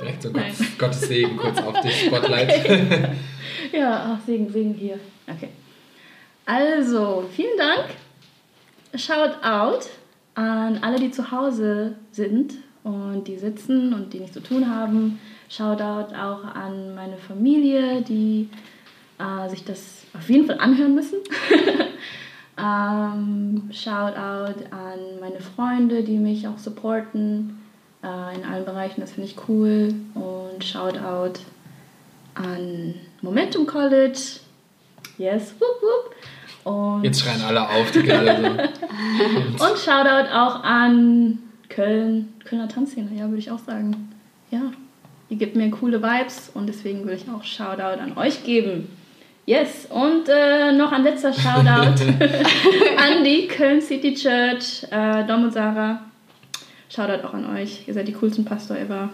Direkt so Gottes, Gottes Segen kurz auf dich, Spotlight. Okay. Ja, ach, Segen, Segen hier. Okay. Also, vielen Dank. Shout out an alle, die zu Hause sind und die sitzen und die nichts zu tun haben. Shout out auch an meine Familie, die äh, sich das auf jeden Fall anhören müssen. ähm, shout out an meine Freunde, die mich auch supporten äh, in allen Bereichen, das finde ich cool. Und shout out an Momentum College. Yes, whoop, whoop. Und Jetzt schreien alle auf, die gerade so. und Shoutout auch an Köln, Kölner Tanzszene, ja, würde ich auch sagen. Ja, ihr gebt mir coole Vibes und deswegen würde ich auch Shoutout an euch geben. Yes, und äh, noch ein letzter Shoutout an die Köln City Church, äh, Dom und Sarah. Shoutout auch an euch, ihr seid die coolsten Pastor ever.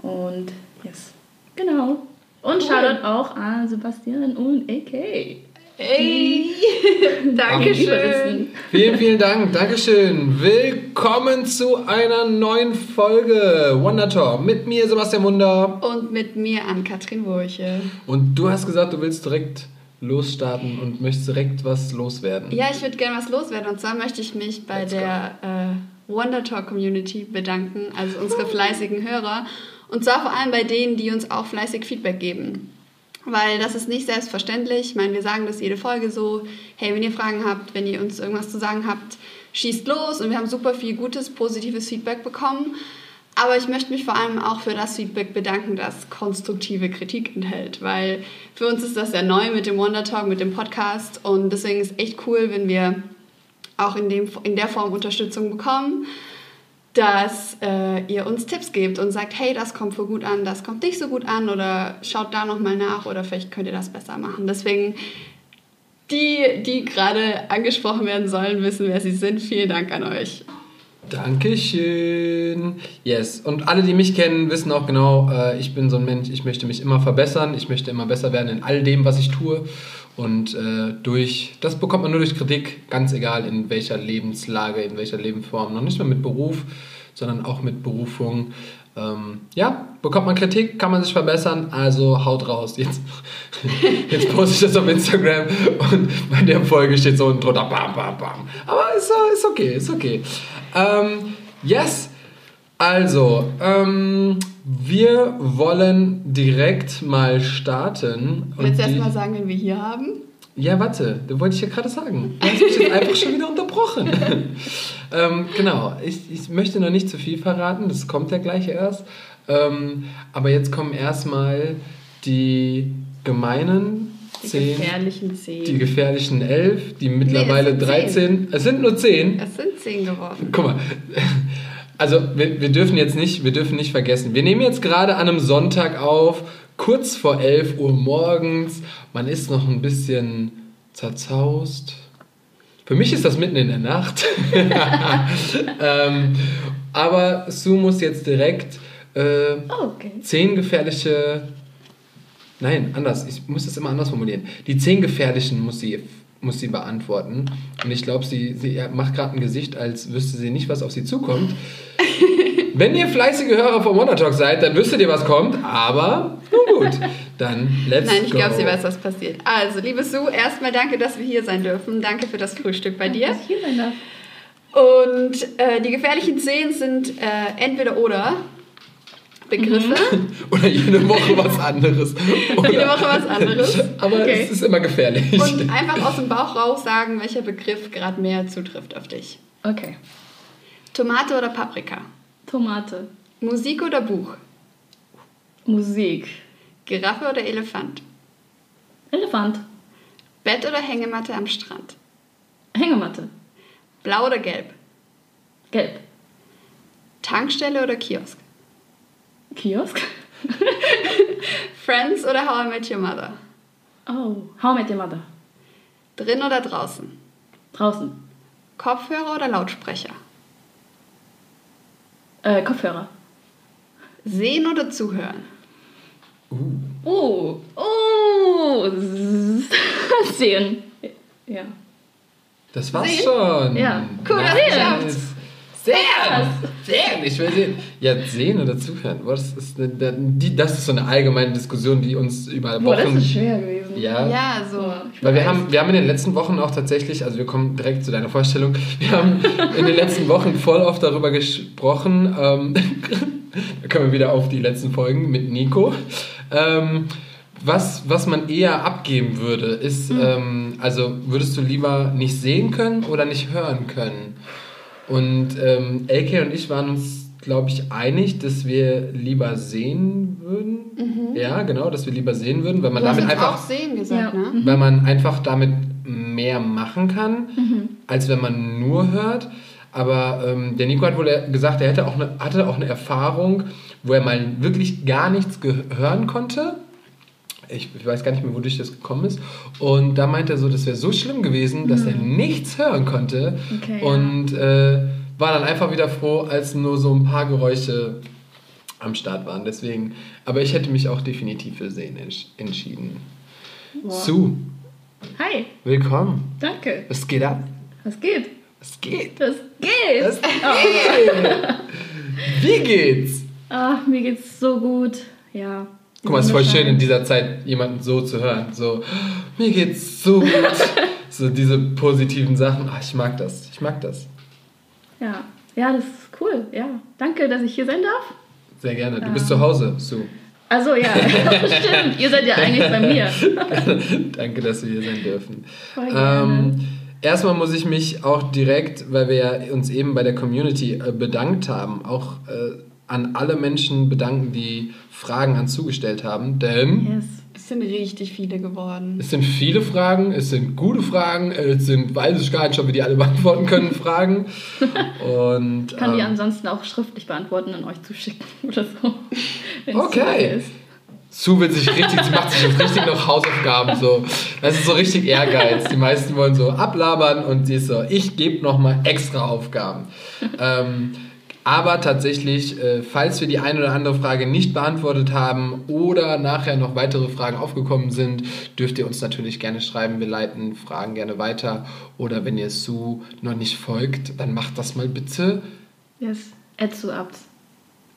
Und yes, genau. Und Shoutout auch an Sebastian und AK. Hey! Dankeschön! Vielen, vielen Dank. Dankeschön. Willkommen zu einer neuen Folge Wonder Talk mit mir, Sebastian Wunder. Und mit mir an Katrin Wurche. Und du hast gesagt, du willst direkt losstarten und möchtest direkt was loswerden. Ja, ich würde gerne was loswerden. Und zwar möchte ich mich bei Let's der äh, Wonder Talk Community bedanken, also unsere fleißigen Hörer. Und zwar vor allem bei denen, die uns auch fleißig Feedback geben. Weil das ist nicht selbstverständlich. Ich meine, wir sagen das jede Folge so. Hey, wenn ihr Fragen habt, wenn ihr uns irgendwas zu sagen habt, schießt los. Und wir haben super viel gutes, positives Feedback bekommen. Aber ich möchte mich vor allem auch für das Feedback bedanken, das konstruktive Kritik enthält, weil für uns ist das ja neu mit dem Wonder Talk, mit dem Podcast und deswegen ist echt cool, wenn wir auch in, dem, in der Form Unterstützung bekommen, dass äh, ihr uns Tipps gebt und sagt, hey, das kommt voll gut an, das kommt nicht so gut an oder schaut da nochmal nach oder vielleicht könnt ihr das besser machen. Deswegen die, die gerade angesprochen werden sollen, wissen, wer sie sind. Vielen Dank an euch. Dankeschön. Yes. Und alle, die mich kennen, wissen auch genau, äh, ich bin so ein Mensch, ich möchte mich immer verbessern, ich möchte immer besser werden in all dem, was ich tue. Und äh, durch, das bekommt man nur durch Kritik, ganz egal in welcher Lebenslage, in welcher Lebensform. Noch nicht nur mit Beruf, sondern auch mit Berufung. Ähm, ja, bekommt man Kritik, kann man sich verbessern, also haut raus. Jetzt, jetzt poste ich das auf Instagram und bei der Folge steht so unten drunter, bam, bam, bam. Aber ist, ist okay, ist okay. Ähm, yes, also, ähm, wir wollen direkt mal starten. Willst du die- erst mal sagen, wen wir hier haben? ja, warte, das wollte ich ja gerade sagen. Du hast mich jetzt einfach schon wieder unterbrochen. ähm, genau, ich, ich möchte noch nicht zu viel verraten, das kommt ja gleich erst. Ähm, aber jetzt kommen erstmal die gemeinen Die zehn, gefährlichen zehn. die gefährlichen elf, die mittlerweile sind 13. Es sind nur zehn. es sind zehn geworden. Guck mal. Also wir, wir dürfen jetzt nicht, wir dürfen nicht vergessen. Wir nehmen jetzt gerade an einem Sonntag auf, kurz vor 11 Uhr morgens. Man ist noch ein bisschen zerzaust. Für mich ist das mitten in der Nacht. ähm, aber Sue muss jetzt direkt äh, Oh, okay. zehn gefährliche. Nein, anders. Ich muss das immer anders formulieren. Die zehn gefährlichen muss sie, muss sie beantworten. Und ich glaube, sie, sie macht gerade ein Gesicht, als wüsste sie nicht, was auf sie zukommt. Wenn ihr fleißige Hörer vom Wonder Talk seid, dann wüsstet ihr, was kommt. Aber nun gut, dann let's Nein, ich go. glaube, sie weiß, was passiert. Also, liebe Sue, erstmal danke, dass wir hier sein dürfen. Danke für das Frühstück bei dir. Und äh, die gefährlichen Zehn sind äh, entweder oder Begriffe. Oder jede Woche was anderes. Oder, Jede Woche was anderes. Aber Okay. es ist immer gefährlich. Und einfach aus dem Bauch raus sagen, welcher Begriff gerade mehr zutrifft auf dich. Okay. Tomate oder Paprika? Tomate. Musik oder Buch? Musik. Giraffe oder Elefant? Elefant. Bett oder Hängematte am Strand? Hängematte. Blau oder gelb? Gelb. Tankstelle oder Kiosk? Kiosk. Friends oder How I Met Your Mother? Oh. How I Met Your Mother. Drin oder draußen? Draußen. Kopfhörer oder Lautsprecher? Äh, Kopfhörer. Sehen oder zuhören? Oh. Oh. Sehen. Ja. Das war's Sehen? schon. Ja. Cool, nice. das Sehen! Sehen! Ich will sehen. Ja, sehen oder zuhören. Boah, das, ist eine, die, das ist so eine allgemeine Diskussion, die uns über Boah, das Wochen. ist schwer gewesen. Ja. Ja, so. Weil wir haben, wir haben in den letzten Wochen auch tatsächlich, also wir kommen direkt zu deiner Vorstellung, wir haben in den letzten Wochen voll oft darüber gesprochen, ähm, da kommen wir wieder auf die letzten Folgen mit Nico, ähm, was, was man eher abgeben würde, ist, ähm, also würdest du lieber nicht sehen können oder nicht hören können? Und ähm, LK und ich waren uns, glaube ich, einig, dass wir lieber sehen würden. Ja, genau, dass wir lieber sehen würden, weil man Du damit einfach auch sehen gesagt, Ja. ne? weil man einfach damit mehr machen kann, als wenn man nur hört. Aber ähm, der Nico hat wohl gesagt, er hätte auch eine, hatte auch eine Erfahrung, wo er mal wirklich gar nichts hören konnte. Ich, ich weiß gar nicht mehr, wodurch das gekommen ist. Und da meinte er so, das wäre so schlimm gewesen, dass er nichts hören konnte. Okay, und äh, war dann einfach wieder froh, als nur so ein paar Geräusche am Start waren. Deswegen, aber ich hätte mich auch definitiv für Sehen entsch entschieden. Boah. Sue, Hi, willkommen. danke. Was geht ab? Was geht? Was geht? Was geht? Was geht? Wie geht's? Ah, mir geht's so gut. Ja. Guck mal, es ist voll schön in dieser Zeit jemanden so zu hören. So, mir geht's so gut. so diese positiven Sachen. Ah, ich mag das. Ich mag das. Ja. Ja, das ist cool. Ja. Danke, dass ich hier sein darf. Sehr gerne. Du bist zu Hause, Sue. Also ja, stimmt. Ihr seid ja eigentlich bei mir. Danke, dass wir hier sein dürfen. Voll gerne. Ähm, erstmal muss ich mich auch direkt, weil wir ja uns eben bei der Community äh, bedankt haben, auch äh, an alle Menschen bedanken, die Fragen an zugestellt haben. Denn Yes. Es sind richtig viele geworden. es sind viele Fragen, es sind gute Fragen, es sind, weiß ich gar nicht, ob wir die alle beantworten können, Fragen. Und Ich kann die ähm, ansonsten auch schriftlich beantworten und euch zuschicken oder so. Okay. Sue will sich richtig, sie macht sich jetzt richtig noch Hausaufgaben so. Das ist so richtig Ehrgeiz. Die meisten wollen so ablabern und sie ist so, ich gebe nochmal extra Aufgaben. ähm, aber tatsächlich, äh, falls wir die eine oder andere Frage nicht beantwortet haben oder nachher noch weitere Fragen aufgekommen sind, dürft ihr uns natürlich gerne schreiben. Wir leiten Fragen gerne weiter. Oder wenn ihr Sue noch nicht folgt, dann macht das mal bitte. Yes. Add zu Abs.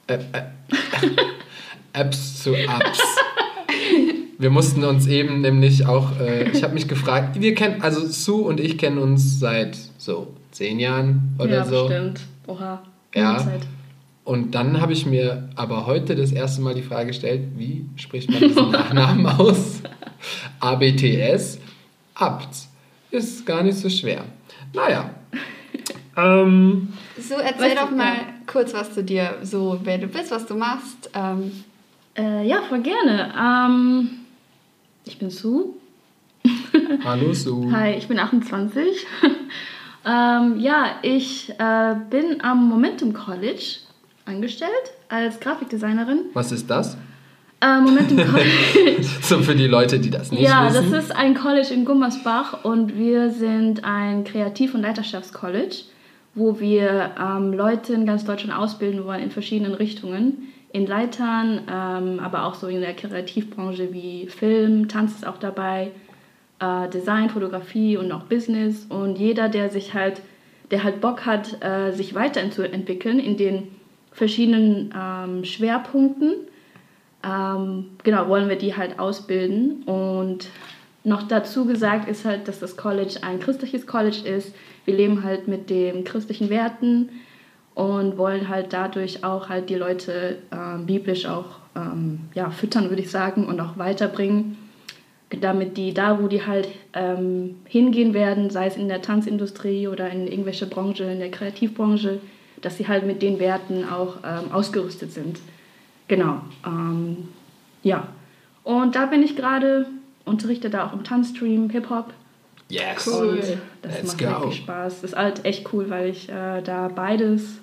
Äh, äh, Apps zu Apps. Wir mussten uns eben nämlich auch, äh, ich habe mich gefragt, wir kennen, also Sue und ich kennen uns seit so zehn Jahren oder ja, so. bestimmt. Oha. Ja. Zeit. Und dann habe ich mir aber heute das erste Mal die Frage gestellt, wie spricht man diesen Nachnamen aus? ABTS, Abt. Ist gar nicht so schwer. Naja. Ähm, So, erzähl du, doch mal ja. kurz was zu dir, so wer du bist, was du machst. Ähm, Äh, ja, voll gerne. Ähm, ich bin Sue. hallo Sue. Hi, ich bin 28. ähm, ja, ich äh, bin am Momentum College angestellt als Grafikdesignerin. Was ist das? Äh, Momentum College. So für die Leute, die das nicht ja, wissen. das ist ein College in Gummersbach und wir sind ein Kreativ- und Leiterschaftscollege, wo wir ähm, Leute in ganz Deutschland ausbilden wollen in verschiedenen Richtungen. In Leitern, ähm, aber auch so in der Kreativbranche wie Film, Tanz ist auch dabei, äh, Design, Fotografie und auch Business. Und jeder, der sich halt, der halt Bock hat, äh, sich weiterzuentwickeln in den verschiedenen ähm, Schwerpunkten, ähm, genau, wollen wir die halt ausbilden. Und noch dazu gesagt ist halt, dass das College ein christliches College ist. Wir leben halt mit den christlichen Werten und wollen halt dadurch auch halt die Leute ähm, biblisch auch ähm, ja, füttern, würde ich sagen, und auch weiterbringen, damit die da, wo die halt ähm, hingehen werden, sei es in der Tanzindustrie oder in irgendwelche Branche, in der Kreativbranche, dass sie halt mit den Werten auch ähm, ausgerüstet sind. Genau. Ähm, ja. Und da bin ich gerade, unterrichte da auch im Tanzstream, Hip-Hop. Yes. Cool. Und das Let's macht go. wirklich Spaß. Das ist halt echt cool, weil ich äh, da beides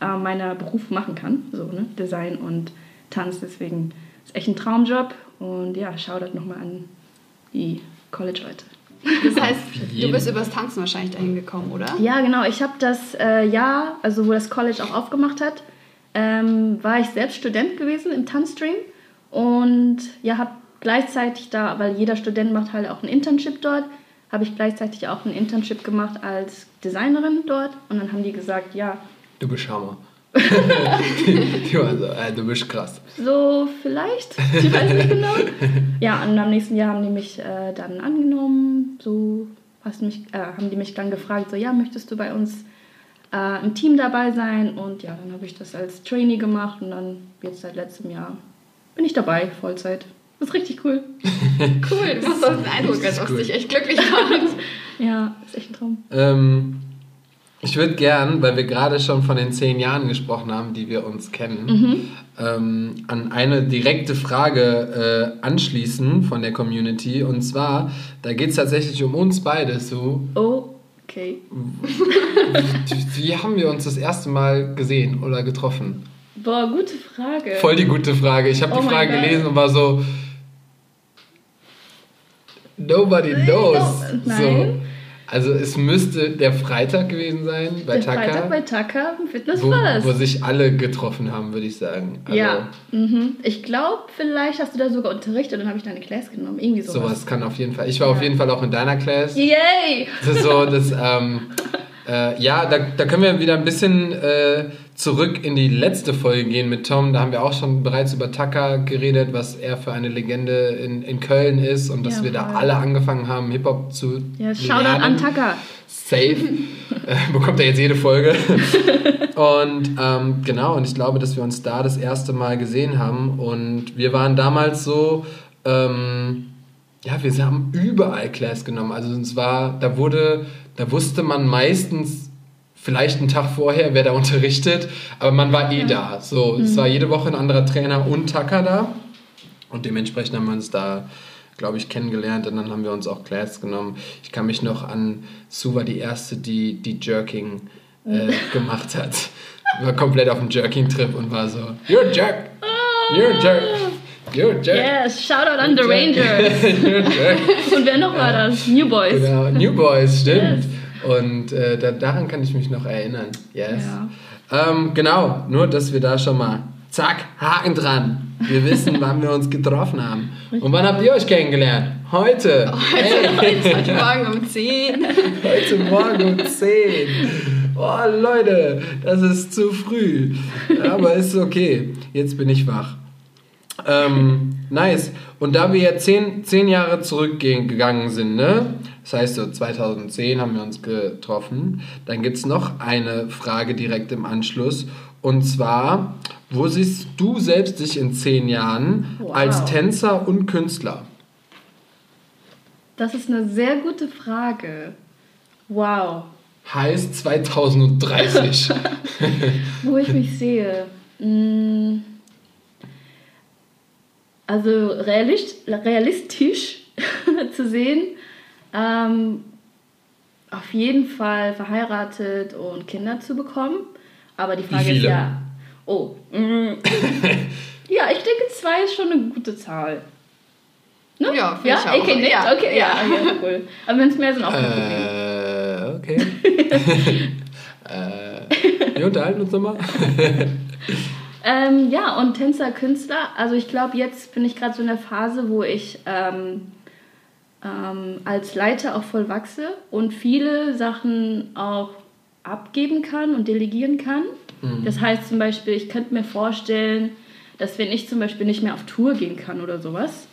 äh, meiner Beruf machen kann. So, ne? Design und Tanz. Deswegen ist echt ein Traumjob. Und ja, Shoutout nochmal an die College-Leute. das heißt, du bist übers Tanzen wahrscheinlich dahin gekommen, oder? Ja, genau. Ich habe das äh, Jahr, also wo das College auch aufgemacht hat, ähm, war ich selbst Student gewesen im Tanzstream und ja, habe gleichzeitig da, weil jeder Student macht halt auch ein Internship dort, habe ich gleichzeitig auch ein Internship gemacht als Designerin dort und dann haben die gesagt, ja, Du bist Hammer. die, die war so, äh, du bist krass. So, vielleicht. Ich weiß nicht genau. Ja, und am nächsten Jahr haben die mich äh, dann angenommen. So hast mich, äh, haben die mich dann gefragt, so, ja, möchtest du bei uns äh, im Team dabei sein? Und ja, dann habe ich das als Trainee gemacht und dann jetzt seit letztem Jahr bin ich dabei, Vollzeit. Das ist richtig cool. cool, du machst so den Eindruck, als ob es cool. dich echt glücklich macht. Ja, ist echt ein Traum. Ähm, ich würde gern, weil wir gerade schon von den zehn Jahren gesprochen haben, die wir uns kennen, ähm, an eine direkte Frage äh, anschließen von der Community. Und zwar, da geht es tatsächlich um uns beide. So, Oh, okay. wie, wie haben wir uns das erste Mal gesehen oder getroffen? Boah, gute Frage. Voll die gute Frage. Ich habe Oh die Frage gelesen und war so. Nobody knows. no, So. Also es müsste der Freitag gewesen sein bei Der Taka, Freitag bei Taka im Fitness wo, First. wo sich alle getroffen haben, würde ich sagen. Also, ja, mhm. ich glaube, vielleicht hast du da sogar unterrichtet und dann habe ich deine Class genommen. Irgendwie sowas. Sowas kann auf jeden Fall. Ich war auf jeden Fall auch in deiner Class. Yay! Das ist so, das, ähm, äh, ja, da, da können wir wieder ein bisschen äh, zurück in die letzte Folge gehen mit Tom. Da haben wir auch schon bereits über Tucker geredet, was er für eine Legende in, in Köln ist und dass Ja, wir da alle angefangen haben, Hip-Hop zu Ja, Shoutout an Taka. Safe. äh, bekommt er jetzt jede Folge. und ähm, genau, und ich glaube, dass wir uns da das erste Mal gesehen haben. Und wir waren damals so, ähm, ja, wir haben überall Class genommen. Also es war, da wurde, da wusste man meistens vielleicht einen Tag vorher, wer da unterrichtet, aber man war eh da. So, es war jede Woche ein anderer Trainer und Tacker da. Und dementsprechend haben wir uns da, glaube ich, kennengelernt und dann haben wir uns auch Class genommen. Ich kann mich noch an, Sue war die erste, die, die Jerking äh, gemacht hat. War komplett auf dem Jerking-Trip und war so, you're a jerk, you're a jerk, you're a jerk. Yes, Shoutout an The. Rangers. you're a jerk. Und wer noch war das? New Boys. Genau, New Boys, stimmt. Yes. Und äh, da, daran kann ich mich noch erinnern. Yes. Ja. Ähm, genau, nur dass wir da schon mal, zack, Haken dran. Wir wissen, wann wir uns getroffen haben. Und wann habt ihr euch kennengelernt? Heute. Hey, Heute Morgen um 10. heute Morgen um 10. Oh Leute, das ist zu früh. Aber ist okay. Jetzt bin ich wach. Ähm, nice. Und da wir jetzt zehn, zehn Jahre zurückgegangen sind, ne? Das heißt, so 2010 haben wir uns getroffen. Dann gibt es noch eine Frage direkt im Anschluss. Und zwar, wo siehst du selbst dich in zehn Jahren Wow. als Tänzer und Künstler? Das ist eine sehr gute Frage. Wow. Heißt 2030. Wo ich mich sehe. Mm. Also realist, realistisch zu sehen. Ähm, auf jeden Fall verheiratet und Kinder zu bekommen. Aber die Frage ist ja. Oh. mm. ja, ich denke, zwei ist schon eine gute Zahl. Ne? Ja, finde ja? ich auch. Okay, nickt, Ja, okay, ja. ja. ja, cool. Aber wenn es mehr sind, auch kein Problem. äh, okay. äh, wir unterhalten uns nochmal. Ähm, ja, und Tänzer, Künstler. Also ich glaube, jetzt bin ich gerade so in der Phase, wo ich ähm, ähm, als Leiter auch voll wachse und viele Sachen auch abgeben kann und delegieren kann. Das heißt zum Beispiel, ich könnte mir vorstellen, dass wenn ich zum Beispiel nicht mehr auf Tour gehen kann oder sowas,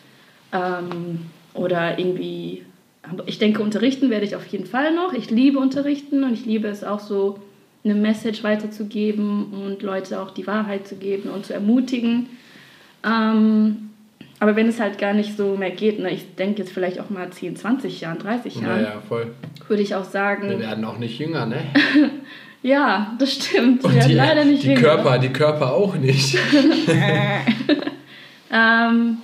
ähm, oder irgendwie, ich denke, unterrichten werde ich auf jeden Fall noch. Ich liebe unterrichten und ich liebe es auch so, eine Message weiterzugeben und Leute auch die Wahrheit zu geben und zu ermutigen. Ähm, aber wenn es halt gar nicht so mehr geht, ne, ich denke jetzt vielleicht auch mal 10, 20 Jahren, 30 Jahren, Naja, voll. würde ich auch Wir sagen, werden auch nicht jünger, ne? ja, das stimmt. Wir werden die, leider nicht die jünger. Körper, die Körper auch nicht. Ähm,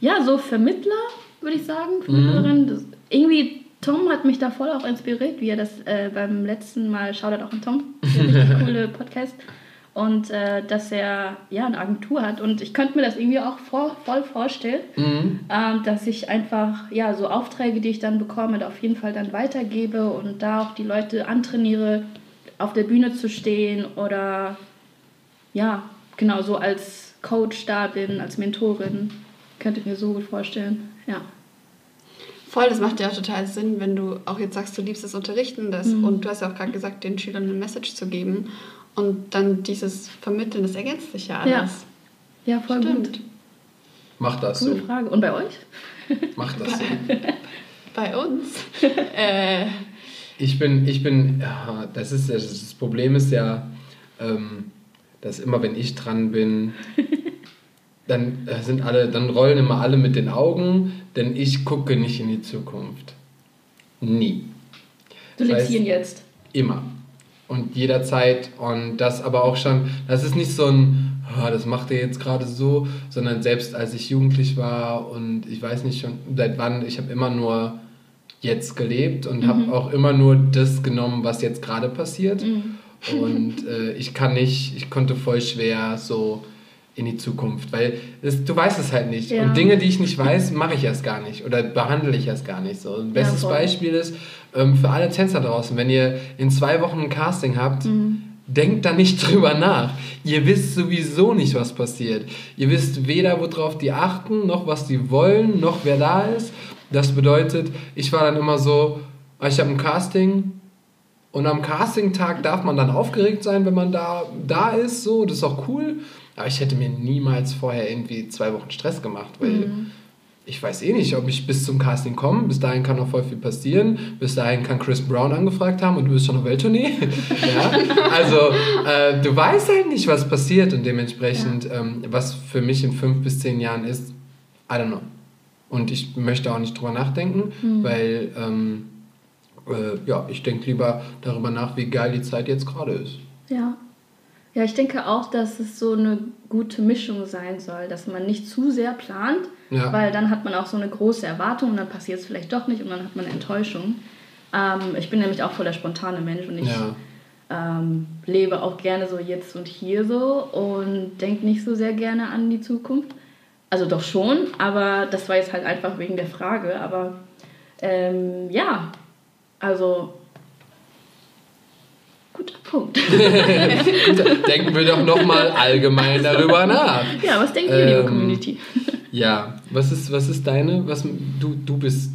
ja, so Vermittler, würde ich sagen, Mhm. Vermittlerin. Das, irgendwie, Tom hat mich da voll auch inspiriert, wie er das äh, beim letzten Mal, Shoutout auch an Tom, coole Podcast. Und äh, dass er ja eine Agentur hat. Und ich könnte mir das irgendwie auch vor, voll vorstellen, Mhm. ähm, dass ich einfach ja so Aufträge, die ich dann bekomme, da auf jeden Fall dann weitergebe und da auch die Leute antrainiere, auf der Bühne zu stehen oder ja, genau so als Coach da bin, als Mentorin. Könnte ich mir so gut vorstellen. Ja. Voll, das macht ja auch total Sinn, wenn du auch jetzt sagst, du liebst das Unterrichten das, Mhm. und du hast ja auch gerade gesagt, den Schülern eine Message zu geben und dann dieses Vermitteln, das ergänzt sich ja Ja. alles. Ja, voll Stimmt. gut. Mach das Coole so. Frage. Und bei euch? Mach das so. Bei uns. äh, Ich bin, ich bin, ja, das ist das, das Problem ist ja, ähm, dass immer wenn ich dran bin, dann äh, sind alle, dann rollen immer alle mit den Augen, denn ich gucke nicht in die Zukunft. Nie. Du lebst hier jetzt. Immer. Und jederzeit. Und das aber auch schon, das ist nicht so ein, "Ah, das macht er jetzt gerade so, sondern selbst als ich jugendlich war und ich weiß nicht schon seit wann, ich habe immer nur jetzt gelebt und habe auch immer nur das genommen, was jetzt gerade passiert. Und äh, ich kann nicht, ich konnte voll schwer so in die Zukunft, weil es, du weißt es halt nicht. Ja. Und Dinge, die ich nicht weiß, mache ich erst gar nicht oder behandle ich erst gar nicht so. Ein bestes voll. Beispiel ist ähm, für alle Tänzer draußen, wenn ihr in zwei Wochen ein Casting habt, denkt da nicht drüber nach. Ihr wisst sowieso nicht, was passiert. Ihr wisst weder, worauf die achten, noch was die wollen, noch wer da ist. Das bedeutet, ich war dann immer so, ah, ich habe ein Casting, und am Casting-Tag darf man dann aufgeregt sein, wenn man da, da ist, so, das ist auch cool. Aber ich hätte mir niemals vorher irgendwie zwei Wochen Stress gemacht, weil ich weiß eh nicht, ob ich bis zum Casting komme. Bis dahin kann noch voll viel passieren. Bis dahin kann Chris Brown angefragt haben und du bist schon auf Welttournee. ja? Also, äh, du weißt halt nicht, was passiert und dementsprechend, ähm, was für mich in fünf bis zehn Jahren ist, I don't know. Und ich möchte auch nicht drüber nachdenken, weil ähm, äh, ja, ich denke lieber darüber nach, wie geil die Zeit jetzt gerade ist. Ja. Ja, ich denke auch, dass es so eine gute Mischung sein soll, dass man nicht zu sehr plant, Ja. weil dann hat man auch so eine große Erwartung und dann passiert es vielleicht doch nicht und dann hat man eine Enttäuschung. Ähm, ich bin nämlich auch voll der spontane Mensch und ich Ja. ähm, lebe auch gerne so jetzt und hier so und denke nicht so sehr gerne an die Zukunft. Also doch schon, aber das war jetzt halt einfach wegen der Frage. Aber ähm, ja, also guter Punkt. Denken wir doch nochmal allgemein darüber nach. ja, was denkt ihr, liebe Ähm, Community? Ja, was ist, was ist deine? Was, du, du bist.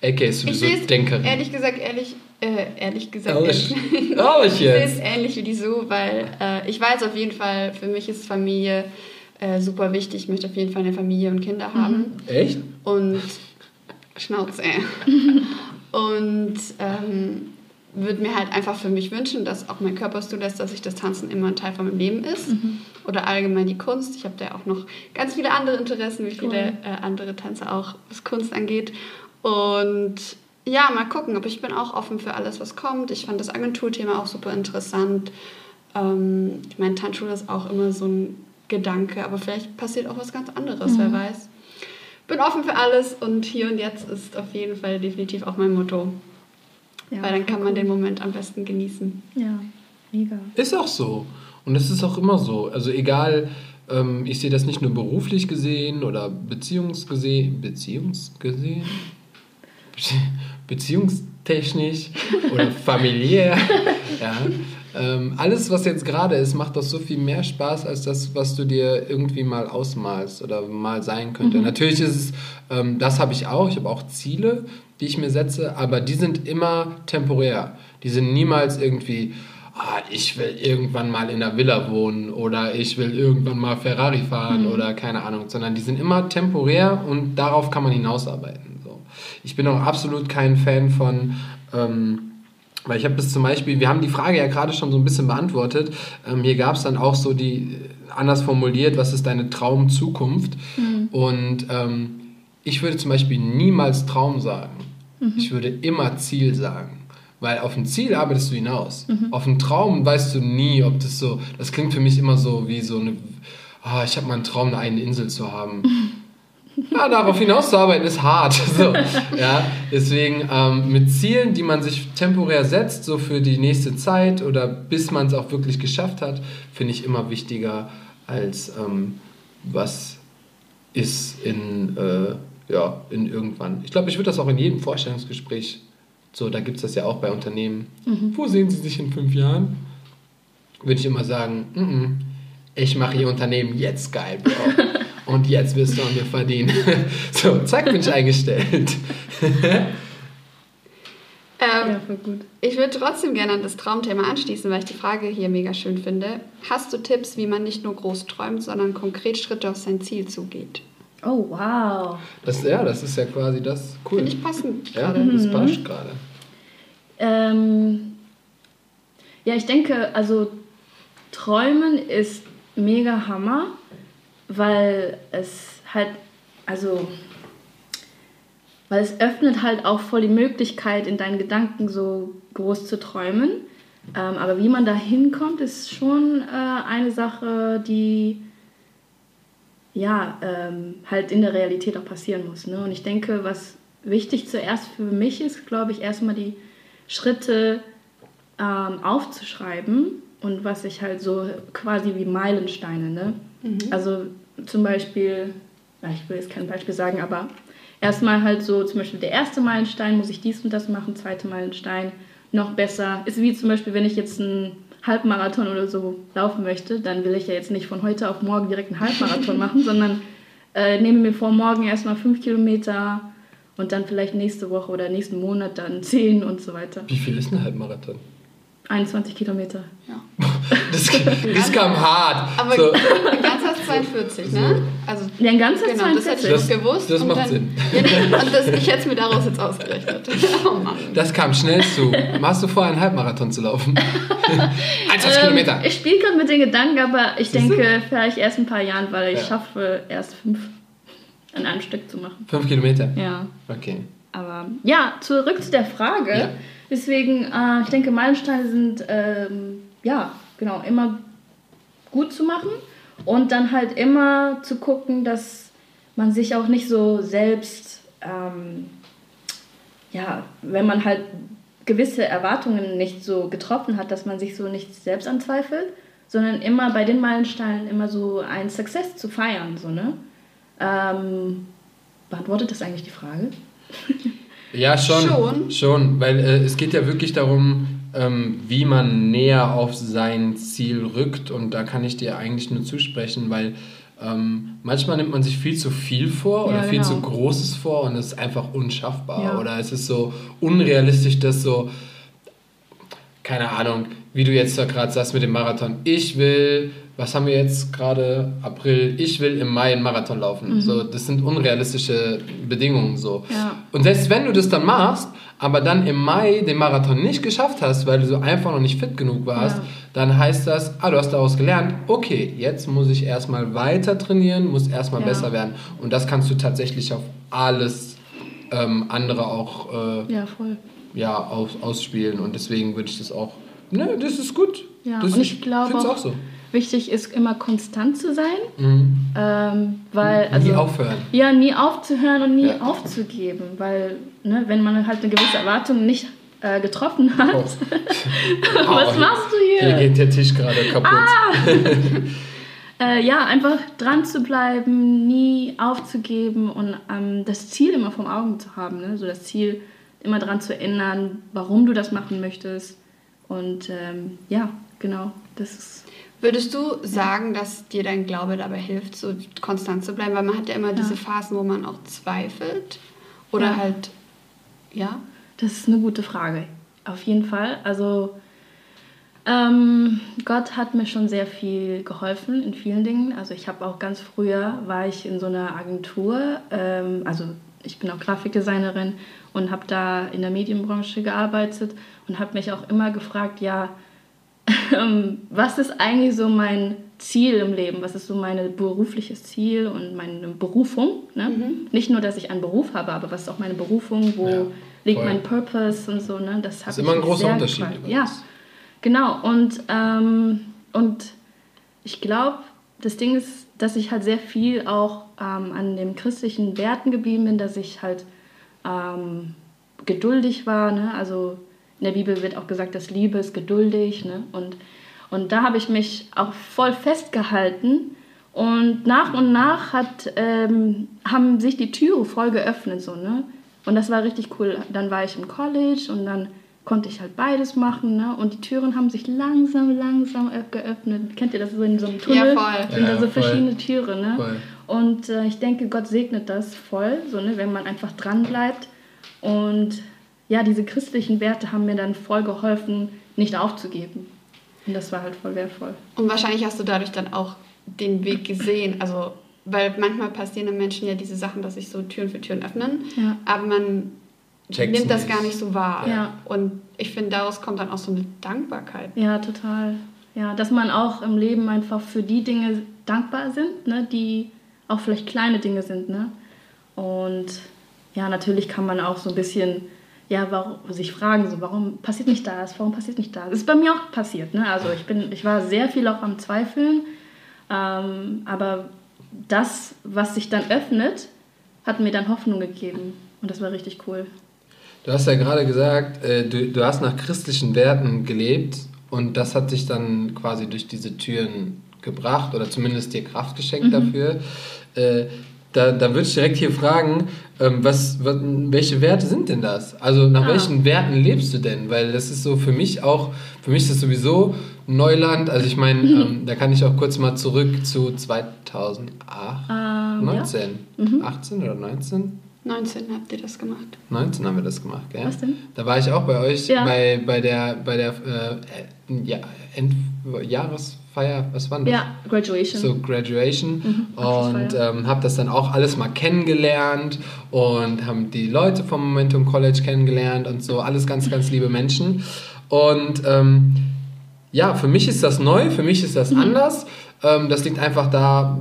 Äh, AK ist ich sowieso Denkerin. ehrlich gesagt, ehrlich, äh, ehrlich gesagt, Ehrlich. ehrlich, Ehrlich ich es jetzt. ähnlich wie die Su, weil äh, ich weiß auf jeden Fall, für mich ist Familie äh, super wichtig. Ich möchte auf jeden Fall eine Familie und Kinder haben. Echt? Und Schnauze. und ähm, würde mir halt einfach für mich wünschen, dass auch mein Körper es zulässt, dass sich das Tanzen immer ein Teil von meinem Leben ist. Oder allgemein die Kunst. Ich habe da auch noch ganz viele andere Interessen, wie viele Cool. äh, andere Tänzer auch, was Kunst angeht. Und ja, mal gucken. Aber ich bin auch offen für alles, was kommt. Ich fand das Agenturthema auch super interessant. Ähm, ich meine, Tanzschule ist auch immer so ein Gedanke, aber vielleicht passiert auch was ganz anderes, wer weiß. Bin offen für alles und hier und jetzt ist auf jeden Fall definitiv auch mein Motto. Ja, weil dann kann man cool. den Moment am besten genießen. Ja, mega. Ist auch so. Und es ist auch immer so. Also egal, ähm, ich sehe das nicht nur beruflich gesehen oder beziehungsgesehen, beziehungsgesehen, beziehungstechnisch oder familiär. ja. ähm, alles, was jetzt gerade ist, macht doch so viel mehr Spaß als das, was du dir irgendwie mal ausmalst oder mal sein könnte. Natürlich ist es, ähm, das habe ich auch. Ich habe auch Ziele, die ich mir setze, aber die sind immer temporär. Die sind niemals irgendwie, ah, ich will irgendwann mal in einer Villa wohnen oder ich will irgendwann mal Ferrari fahren oder keine Ahnung, sondern die sind immer temporär und darauf kann man hinausarbeiten. So. Ich bin auch absolut kein Fan von, ähm, weil ich habe das zum Beispiel, wir haben die Frage ja gerade schon so ein bisschen beantwortet. Ähm, hier gab es dann auch so die, äh, anders formuliert, was ist deine Traumzukunft? Und ähm, ich würde zum Beispiel niemals Traum sagen. Ich würde immer Ziel sagen. Weil auf ein Ziel arbeitest du hinaus. Auf einen Traum weißt du nie, ob das so. Das klingt für mich immer so wie so eine. Ah, ich habe mal einen Traum, eine eigene Insel zu haben. Ja, darauf hinauszuarbeiten ist hart. So, ja, deswegen ähm, mit Zielen, die man sich temporär setzt, so für die nächste Zeit oder bis man es auch wirklich geschafft hat, finde ich immer wichtiger als ähm, was ist in, äh, ja, in irgendwann. Ich glaube, ich würde das auch in jedem Vorstellungsgespräch, so, da gibt es das ja auch bei Unternehmen. Wo sehen Sie sich in fünf Jahren? Würde ich immer sagen, "Mm, mm, ich mache Ihr Unternehmen jetzt geil, Bro. Und jetzt wirst du an mir verdienen. So, zack, bin ich eingestellt. Ähm, Ja, voll gut. Ich würde trotzdem gerne an das Traumthema anschließen, weil ich die Frage hier mega schön finde. Hast du Tipps, wie man nicht nur groß träumt, sondern konkret Schritte auf sein Ziel zugeht? Oh, wow. Das, ja, das ist ja quasi das. Cool. Finde ich passend ja, gerade. das passt gerade. Ähm, ja, ich denke, also Träumen ist mega Hammer, weil es halt, also, weil es öffnet halt auch voll die Möglichkeit, in deinen Gedanken so groß zu träumen. Ähm, aber wie man da hinkommt, ist schon äh, eine Sache, die ja ähm, halt in der Realität auch passieren muss. Ne? Und ich denke, was wichtig zuerst für mich ist, glaube ich, erstmal die Schritte ähm, aufzuschreiben und was ich halt so quasi wie Meilensteine, ne? Also zum Beispiel, ich will jetzt kein Beispiel sagen, aber erstmal halt so zum Beispiel der erste Meilenstein muss ich dies und das machen, zweite Meilenstein noch besser. Ist wie zum Beispiel, wenn ich jetzt einen Halbmarathon oder so laufen möchte, dann will ich ja jetzt nicht von heute auf morgen direkt einen Halbmarathon machen, sondern äh, nehme mir vor, morgen erstmal fünf Kilometer und dann vielleicht nächste Woche oder nächsten Monat dann zehn und so weiter. Wie viel ist ein Halbmarathon? 21 Kilometer. Ja. Das, das kam hart. Aber so, ganz hast 42, ne? Also, Ja, ein ganzes genau, das hätte ich Das- noch gewusst. das und macht dann, Sinn. Ja, und das, ich hätte es mir daraus jetzt ausgerechnet. Oh Mann. das kam schnell zu. Hast du vor, einen Halbmarathon zu laufen? 21 Kilometer. Ähm, ich spiele gerade mit den Gedanken, aber ich Siehst du? denke, vielleicht erst ein paar Jahren, weil ich Ja. schaffe, erst fünf an einem Stück zu machen. Fünf Kilometer. Ja. Okay. Aber ja, zurück zu der Frage. Ja. Deswegen, äh, ich denke, Meilensteine sind ähm, ja genau immer gut zu machen und dann halt immer zu gucken, dass man sich auch nicht so selbst, ähm, ja, wenn man halt gewisse Erwartungen nicht so getroffen hat, dass man sich so nicht selbst anzweifelt, sondern immer bei den Meilensteinen immer so ein Success zu feiern, so ne? Ähm, beantwortet das eigentlich die Frage? Ja, schon. Schon. Schon, weil äh, es geht ja wirklich darum, ähm, wie man näher auf sein Ziel rückt. Und da kann ich dir eigentlich nur zusprechen, weil ähm, manchmal nimmt man sich viel zu viel vor oder Ja, viel genau. zu Großes vor und es ist einfach unschaffbar. Ja. Oder es ist so unrealistisch, dass so, keine Ahnung, wie du jetzt da gerade sagst mit dem Marathon. Ich will, was haben wir jetzt gerade? April, ich will im Mai einen Marathon laufen. So, das sind unrealistische Bedingungen so. Ja. Und selbst wenn du das dann machst, aber dann im Mai den Marathon nicht geschafft hast, weil du so einfach noch nicht fit genug warst, Ja. dann heißt das, ah, du hast daraus gelernt, okay, jetzt muss ich erstmal weiter trainieren, muss erstmal Ja. besser werden. Und das kannst du tatsächlich auf alles ähm, andere auch äh, Ja, voll. ja, aus, ausspielen. Und deswegen würde ich das auch, ne, das ist gut. Ja, das und ich glaube auch so. Wichtig ist immer konstant zu sein, Mhm. ähm, weil also Nie aufhören. ja nie aufzuhören und nie Ja. aufzugeben, weil ne, wenn man halt eine gewisse Erwartung nicht äh, getroffen hat, Oh. was Oh, machst du Hier hier? geht der Tisch gerade kaputt. Äh, ja, einfach dran zu bleiben, nie aufzugeben und ähm, das Ziel immer vor Augen zu haben, ne? so das Ziel immer dran zu erinnern, warum du das machen möchtest und ähm, ja, genau, das ist Würdest du sagen, dass dir dein Glaube dabei hilft, so konstant zu bleiben? Weil man hat ja immer diese Phasen, wo man auch zweifelt. Oder Ja. halt, ja? Das ist eine gute Frage. Auf jeden Fall. Also ähm, Gott hat mir schon sehr viel geholfen in vielen Dingen. Also ich habe auch ganz früher war ich in so einer Agentur. Ähm, also ich bin auch Grafikdesignerin und habe da in der Medienbranche gearbeitet und habe mich auch immer gefragt, ja, was ist eigentlich so mein Ziel im Leben? Was ist so mein berufliches Ziel und meine Berufung? Ne? Nicht nur, dass ich einen Beruf habe, aber was ist auch meine Berufung? Wo Ja, liegt mein Purpose und so? Ne? Das, hab ist immer ein großer Unterschied. Ja, genau. Und, ähm, und ich glaube, das Ding ist, dass ich halt sehr viel auch ähm, an den christlichen Werten geblieben bin, dass ich halt ähm, geduldig war. Ne? Also in der Bibel wird auch gesagt, dass Liebe ist geduldig. Ne? Und, und da habe ich mich auch voll festgehalten. Und nach und nach hat, ähm, haben sich die Türen voll geöffnet. So, ne? Und das war richtig cool. Dann war ich im College und dann konnte ich halt beides machen. Ne? Und die Türen haben sich langsam, langsam öff- geöffnet. Kennt ihr das so in so einem Tunnel? Ja, voll. Sind da Ja, so voll. verschiedene Türen. Ne? Voll. Und äh, ich denke, Gott segnet das voll, so, ne, wenn man einfach dran bleibt. Und ja, diese christlichen Werte haben mir dann voll geholfen, nicht aufzugeben. Und das war halt voll wertvoll. Und wahrscheinlich hast du dadurch dann auch den Weg gesehen. Also, weil manchmal passieren den Menschen ja diese Sachen, dass sich so Türen für Türen öffnen, Ja. aber man Checkt's nimmt das nicht. gar nicht so wahr. Ja. Und ich finde, daraus kommt dann auch so eine Dankbarkeit. Ja, total. Ja, dass man auch im Leben einfach für die Dinge dankbar sind, ne, die auch vielleicht kleine Dinge sind, ne? Und ja, natürlich kann man auch so ein bisschen ja, warum, sich fragen, so, warum passiert nicht das, warum passiert nicht das? Das ist bei mir auch passiert, ne? Also ich bin, ich war sehr viel auch am Zweifeln, ähm, aber das, was sich dann öffnet, hat mir dann Hoffnung gegeben und das war richtig cool. Du hast ja gerade gesagt, äh, du, du hast nach christlichen Werten gelebt und das hat dich dann quasi durch diese Türen gebracht oder zumindest dir Kraft geschenkt dafür. Äh, da, da würde ich direkt hier fragen, ähm, was, was, welche Werte sind denn das? Also nach Ah. welchen Werten lebst du denn? Weil das ist so für mich auch, für mich ist das sowieso Neuland. Also ich meine, ähm, da kann ich auch kurz mal zurück zu 2008, Ähm, 19, 18 oder 19? 19 habt ihr das gemacht. 19 haben wir das gemacht, gell? Was denn? Da war ich auch bei euch Ja. bei, bei der, bei der äh, ja, End Jahresfeier, was war denn das? Ja, Graduation. So Graduation. Mhm, und ähm, habe das dann auch alles mal kennengelernt und haben die Leute vom Momentum College kennengelernt und so. Alles ganz ganz liebe Menschen. Und ähm, ja für mich ist das neu für mich ist das Mhm. anders. Ähm, das liegt einfach da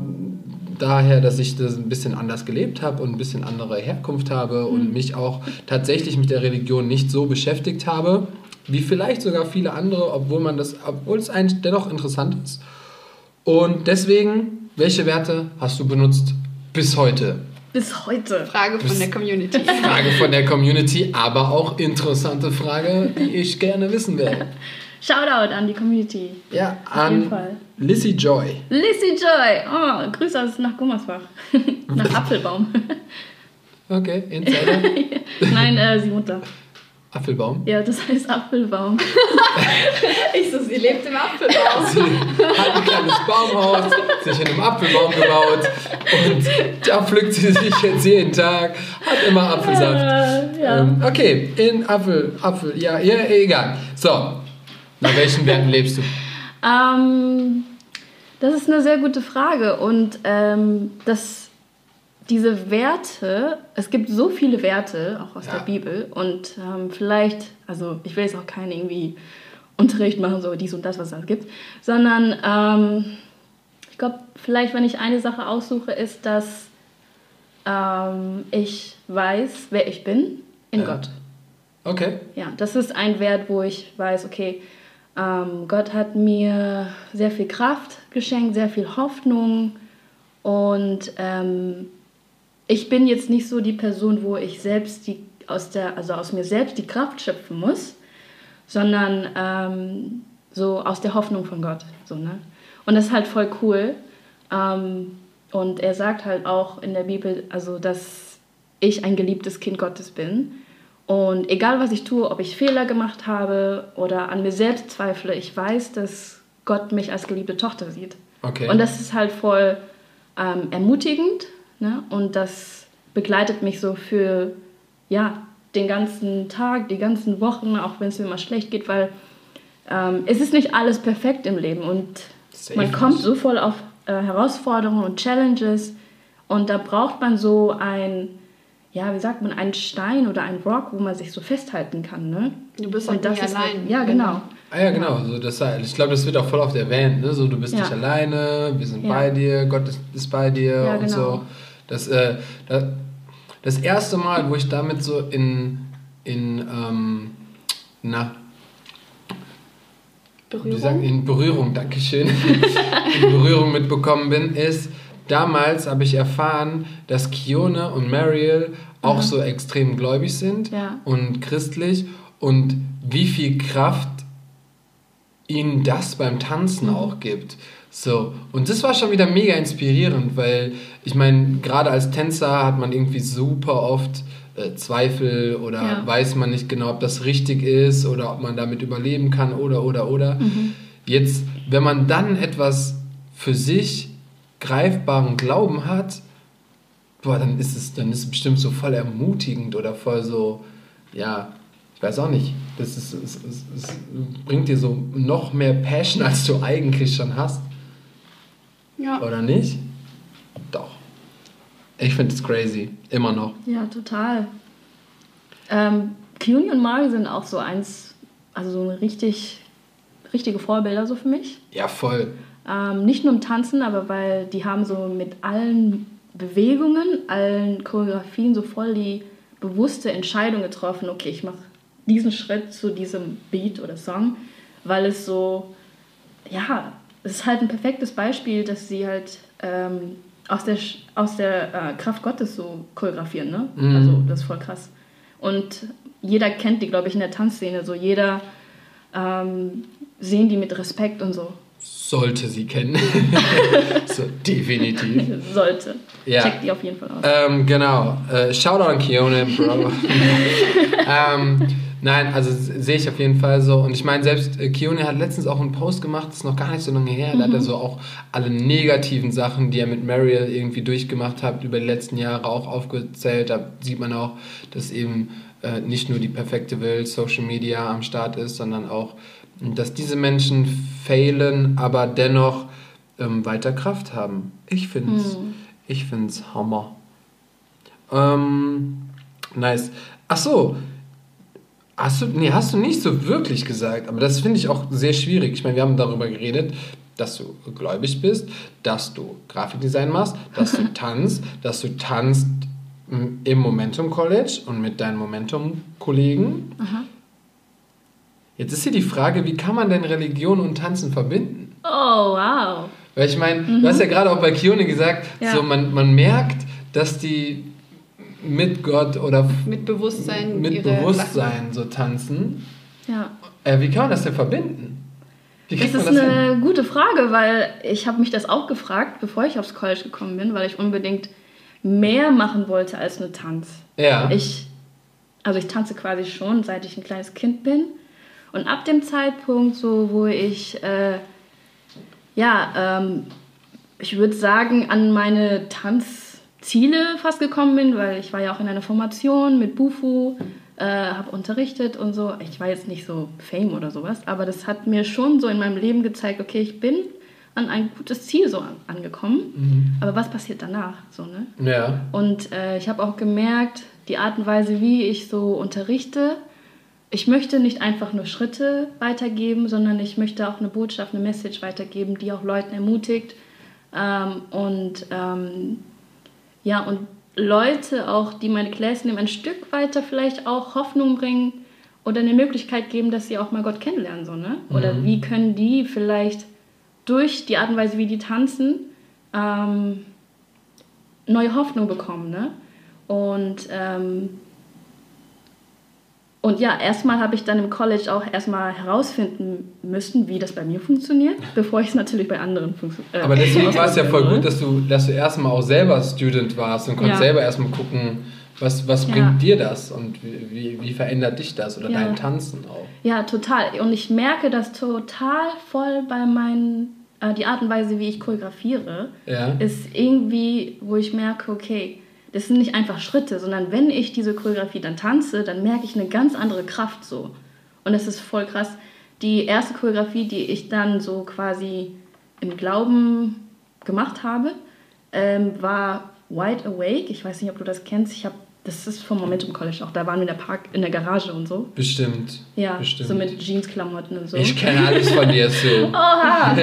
daher, dass ich das ein bisschen anders gelebt habe und ein bisschen andere Herkunft habe und mich auch tatsächlich mit der Religion nicht so beschäftigt habe, wie vielleicht sogar viele andere, obwohl man das, obwohl es eigentlich dennoch interessant ist. Und deswegen, welche Werte hast du benutzt bis heute? Bis heute. Frage von der Community. Frage von der Community, aber auch interessante Frage, die ich gerne wissen will. Shoutout an die Community. Ja, an. Lissy Joy. Lissy Joy. Oh, Grüße aus nach Gummersbach. nach Apfelbaum. Okay, Insider. Nein, äh, sie Mutter. Apfelbaum. Ja, das heißt Apfelbaum. ich so, sie lebt im Apfelbaum. Sie hat ein kleines Baumhaus, sich in einem Apfelbaum gebaut und da pflückt sie sich jetzt jeden Tag, hat immer Apfelsaft. Äh, ja. Ähm, okay, in Apfel, Apfel, ja, ja, egal. So, nach welchen Werten lebst du? Ähm, das ist eine sehr gute Frage und ähm, das, diese Werte, es gibt so viele Werte, auch aus Ja. der Bibel und ähm, vielleicht, also ich will jetzt auch keinen irgendwie Unterricht machen, so dies und das, was es da gibt, sondern ähm, ich glaube, vielleicht, wenn ich eine Sache aussuche, ist, dass ähm, ich weiß, wer ich bin in Ja. Gott. Okay, Ja, das ist ein Wert, wo ich weiß, okay, ähm, Gott hat mir sehr viel Kraft geschenkt, sehr viel Hoffnung und ähm, ich bin jetzt nicht so die Person, wo ich selbst die aus der, also aus mir selbst die Kraft schöpfen muss, sondern ähm, so aus der Hoffnung von Gott. So, ne? Und das ist halt voll cool. Ähm, und er sagt halt auch in der Bibel, also dass ich ein geliebtes Kind Gottes bin. Und egal was ich tue, ob ich Fehler gemacht habe oder an mir selbst zweifle, ich weiß, dass Gott mich als geliebte Tochter sieht. okay. Und das ist halt voll ähm, ermutigend ne? und das begleitet mich so für ja, den ganzen Tag, die ganzen Wochen, auch wenn es mir mal schlecht geht, weil ähm, es ist nicht alles perfekt im Leben und Safe man kommt so voll auf äh, Herausforderungen und Challenges und da braucht man so ein, ja, wie sagt man, einen Stein oder einen Rock, wo man sich so festhalten kann. Ne? Du bist und halt das ist halt- allein. Ja, genau. Ah ja, genau. So, das, ich glaube, das wird auch voll oft erwähnt. Ne? So, du bist Ja. nicht alleine, wir sind Ja. bei dir, Gott ist, ist bei dir Ja, und genau. so. Das, äh, das, das erste Mal, wo ich damit so in, in ähm, na, Berührung. sagen, in Berührung, Dankeschön, in Berührung mitbekommen bin, ist, damals habe ich erfahren, dass Kione und Mariel auch so extrem gläubig sind Ja. und christlich und wie viel Kraft ihnen das beim Tanzen Mhm. auch gibt. So, und das war schon wieder mega inspirierend, weil ich meine, gerade als Tänzer hat man irgendwie super oft äh, Zweifel oder Ja. weiß man nicht genau, ob das richtig ist oder ob man damit überleben kann oder oder oder. Mhm. Jetzt, wenn man dann etwas für sich greifbaren Glauben hat, boah, dann ist es, dann ist es bestimmt so voll ermutigend oder voll so, ja, ich weiß auch nicht. Das ist, es, es, es bringt dir so noch mehr Passion, als du eigentlich schon hast. Ja. Oder nicht? Doch. Ich finde es crazy. Immer noch. Ja, total. Ähm, Kiuni und Mari sind auch so eins, also so eine richtig, richtige Vorbilder so für mich. Ja, voll. Ähm, nicht nur im Tanzen, aber weil die haben so mit allen Bewegungen, allen Choreografien so voll die bewusste Entscheidung getroffen, okay, ich mache diesen Schritt zu diesem Beat oder Song, weil es so, ja, es ist halt ein perfektes Beispiel, dass sie halt ähm, aus der, aus der äh, Kraft Gottes so choreografieren, ne? Mhm. Also das ist voll krass. Und jeder kennt die, glaube ich, in der Tanzszene, so jeder ähm, sehen die mit Respekt und so. Sollte sie kennen. so, definitiv. Sollte. Ja. Check die auf jeden Fall aus. Ähm, genau. Äh, Shoutout an Kione, Bro. ähm, nein, also sehe ich auf jeden Fall so. Und ich meine, selbst äh, Kione hat letztens auch einen Post gemacht, das ist noch gar nicht so lange her. Da hat er so auch alle negativen Sachen, die er mit Mariel irgendwie durchgemacht hat, über die letzten Jahre auch aufgezählt. Da sieht man auch, dass eben äh, nicht nur die perfekte Welt Social Media am Start ist, sondern auch, dass diese Menschen failen, aber dennoch ähm, weiter Kraft haben. Ich finde es ich find's Hammer. Ähm, nice. Ach so. Hast du, nee, hast du nicht so wirklich gesagt, aber das finde ich auch sehr schwierig. Ich meine, wir haben darüber geredet, dass du gläubig bist, dass du Grafikdesign machst, dass du tanzt, dass du tanzt im Momentum College und mit deinen Momentum-Kollegen. Jetzt ist hier die Frage, wie kann man denn Religion und Tanzen verbinden? Oh, wow. Weil ich meine, du hast ja gerade auch bei Kione gesagt, Ja. so man, man merkt, dass die mit Gott oder Mit Bewusstsein. mit Bewusstsein so tanzen. Ja. Äh, wie kann man das denn verbinden? Das ist das hin? eine gute Frage, weil ich habe mich das auch gefragt, bevor ich aufs College gekommen bin, weil ich unbedingt mehr machen wollte als nur Tanz. Ja. Ich, also ich tanze quasi schon, seit ich ein kleines Kind bin. Und ab dem Zeitpunkt, so wo ich, äh, ja, ähm, ich würde sagen, an meine Tanzziele fast gekommen bin, weil ich war ja auch in einer Formation mit Bufu, äh, habe unterrichtet und so. Ich war jetzt nicht so Fame oder sowas, aber das hat mir schon so in meinem Leben gezeigt, okay, ich bin an ein gutes Ziel so an, angekommen. Aber was passiert danach? So, ne? Ja. Und äh, ich habe auch gemerkt, die Art und Weise, wie ich so unterrichte, ich möchte nicht einfach nur Schritte weitergeben, sondern ich möchte auch eine Botschaft, eine Message weitergeben, die auch Leuten ermutigt ähm, und ähm, ja und Leute auch, die meine Class nehmen, ein Stück weiter vielleicht auch Hoffnung bringen oder eine Möglichkeit geben, dass sie auch mal Gott kennenlernen so ne? Oder wie können die vielleicht durch die Art und Weise, wie die tanzen, ähm, neue Hoffnung bekommen, ne? Und, ähm, und ja, erstmal habe ich dann im College auch erstmal herausfinden müssen, wie das bei mir funktioniert, bevor ich es natürlich bei anderen funktioniert. Äh, Aber deswegen war es ja voll gut, dass du, dass du erstmal auch selber Student warst und konntest Ja. selber erstmal gucken, was, was Ja. bringt dir das und wie, wie, verändert dich das oder Ja. dein Tanzen auch. Ja, total. Und ich merke das total voll bei meinen, äh, die Art und Weise, wie ich choreografiere, ist irgendwie, wo ich merke, okay, das sind nicht einfach Schritte, sondern wenn ich diese Choreografie dann tanze, dann merke ich eine ganz andere Kraft so. Und das ist voll krass. Die erste Choreografie, die ich dann so quasi im Glauben gemacht habe, ähm, war Wide Awake. Ich weiß nicht, ob du das kennst. Ich habe, das ist vom Momentum College auch. Da waren wir in der Park, in der Garage und so. Bestimmt. Ja, Bestimmt. so mit Jeansklamotten und so. Ich kenne alles von dir so. Oha!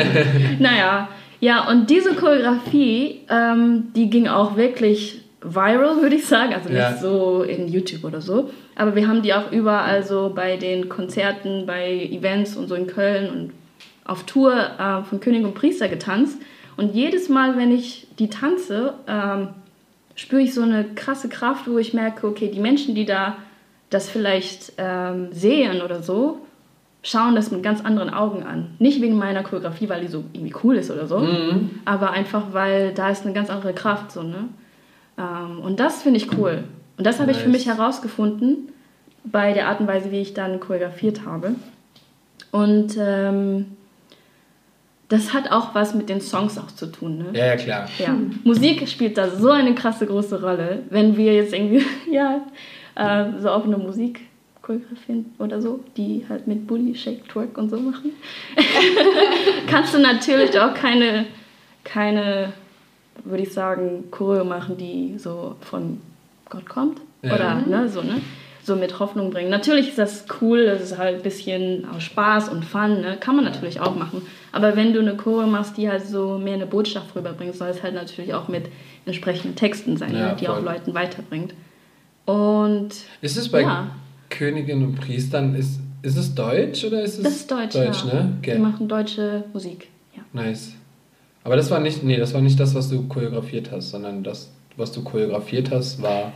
naja, ja, und diese Choreografie, ähm, die ging auch wirklich viral, würde ich sagen. Also nicht Ja. so in YouTube oder so. Aber wir haben die auch überall so bei den Konzerten, bei Events und so in Köln und auf Tour äh, von König und Priester getanzt. Und jedes Mal, wenn ich die tanze, ähm, spüre ich so eine krasse Kraft, wo ich merke, okay, die Menschen, die da das vielleicht ähm, sehen oder so, schauen das mit ganz anderen Augen an. Nicht wegen meiner Choreografie, weil die so irgendwie cool ist oder so, Mhm. aber einfach, weil da ist eine ganz andere Kraft so, ne? Ähm, und das finde ich cool. Und das habe ich für Nice. mich herausgefunden bei der Art und Weise, wie ich dann choreografiert habe. Und ähm, das hat auch was mit den Songs auch zu tun, ne? Ja, ja, klar. Ja. Musik spielt da so eine krasse große Rolle. Wenn wir jetzt irgendwie, ja, äh, so auf eine Musik choreografieren oder so, die halt mit Booty, Shake, Twerk und so machen, kannst du natürlich auch keine, keine, würde ich sagen, Choreo machen, die so von Gott kommt. Ja. Oder, ne, so, ne? So mit Hoffnung bringen. Natürlich ist das cool, das ist halt ein bisschen aus Spaß und Fun, ne? Kann man natürlich auch machen. Aber wenn du eine Choreo machst, die halt so mehr eine Botschaft rüberbringt, soll es halt natürlich auch mit entsprechenden Texten sein, Ja, ne? die auch voll. Leuten weiterbringt. Und Ist es bei Ja. Königinnen und Priestern, ist, ist es Deutsch oder ist es das ist Deutsch, Deutsch, ja. ne? Die Okay. machen deutsche Musik, ja. Nice. Aber das war nicht, nee, das war nicht das, was du choreografiert hast, sondern das, was du choreografiert hast, war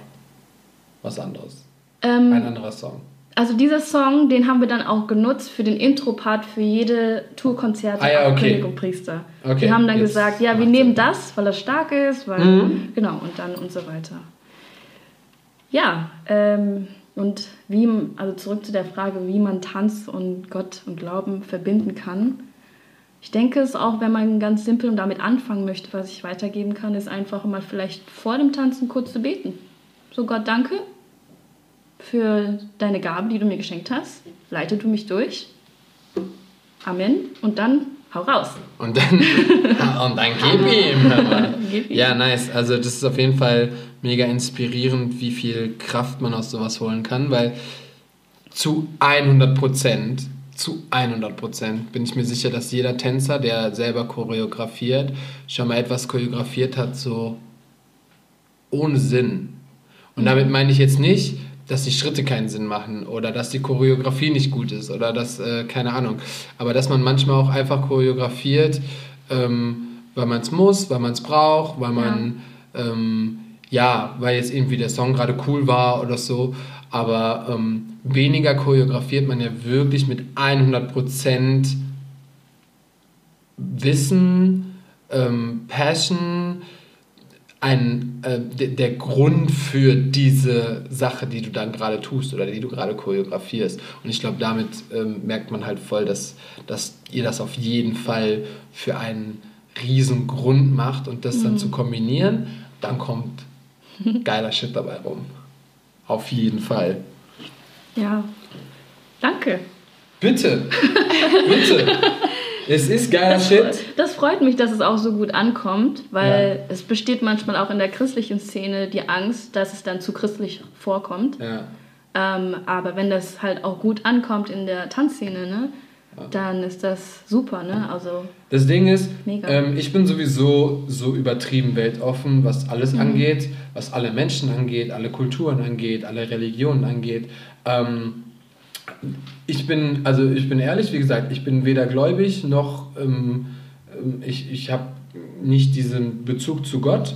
was anderes. Ähm, Ein anderer Song. Also dieser Song, den haben wir dann auch genutzt für den Intro-Part für jede Tourkonzerte Ah ja, okay. König und Priester. Okay, Die haben dann gesagt, ja, wir nehmen Sinn. das, weil das stark ist, weil Mhm. genau und dann und so weiter. Ja, ähm, und wie, also zurück zu der Frage, wie man Tanz und Gott und Glauben verbinden kann. Ich denke es auch, wenn man ganz simpel und damit anfangen möchte, was ich weitergeben kann, ist einfach mal vielleicht vor dem Tanzen kurz zu beten. So Gott, danke für deine Gabe, die du mir geschenkt hast. Leite du mich durch. Amen. Und dann hau raus. Und dann, und dann gib ihm. Gib ihm. Ja, nice. Also das ist auf jeden Fall mega inspirierend, wie viel Kraft man aus sowas holen kann, weil zu 100 Prozent, zu 100 Prozent bin ich mir sicher, dass jeder Tänzer, der selber choreografiert, schon mal etwas choreografiert hat, so ohne Sinn. Und damit meine ich jetzt nicht, dass die Schritte keinen Sinn machen oder dass die Choreografie nicht gut ist oder dass, äh, keine Ahnung, aber dass man manchmal auch einfach choreografiert, ähm, weil man es muss, weil man es braucht, weil man, ja. Ähm, ja, weil jetzt irgendwie der Song gerade cool war oder so, aber ähm, weniger choreografiert man ja wirklich mit 100% Wissen, ähm, Passion, ein, äh, de, der Grund für diese Sache, die du dann gerade tust oder die du gerade choreografierst. Und ich glaube, damit ähm, merkt man halt voll, dass, dass ihr das auf jeden Fall für einen riesen Grund macht und das dann zu kombinieren, dann kommt geiler Shit dabei rum. Auf jeden Fall. Ja. Danke. Bitte, bitte. Es ist geiler Shit. Das freut mich, dass es auch so gut ankommt, weil es besteht manchmal auch in der christlichen Szene die Angst, dass es dann zu christlich vorkommt. Ja. Ähm, aber wenn das halt auch gut ankommt in der Tanzszene, ne, dann ist das super, ne? Also Das Ding ist, ähm, ich bin sowieso so übertrieben weltoffen, was alles Mhm. angeht, was alle Menschen angeht, alle Kulturen angeht, alle Religionen angeht. Ähm, ich bin, also ich bin ehrlich, wie gesagt, ich bin weder gläubig noch ähm, ähm, ich, ich habe nicht diesen Bezug zu Gott,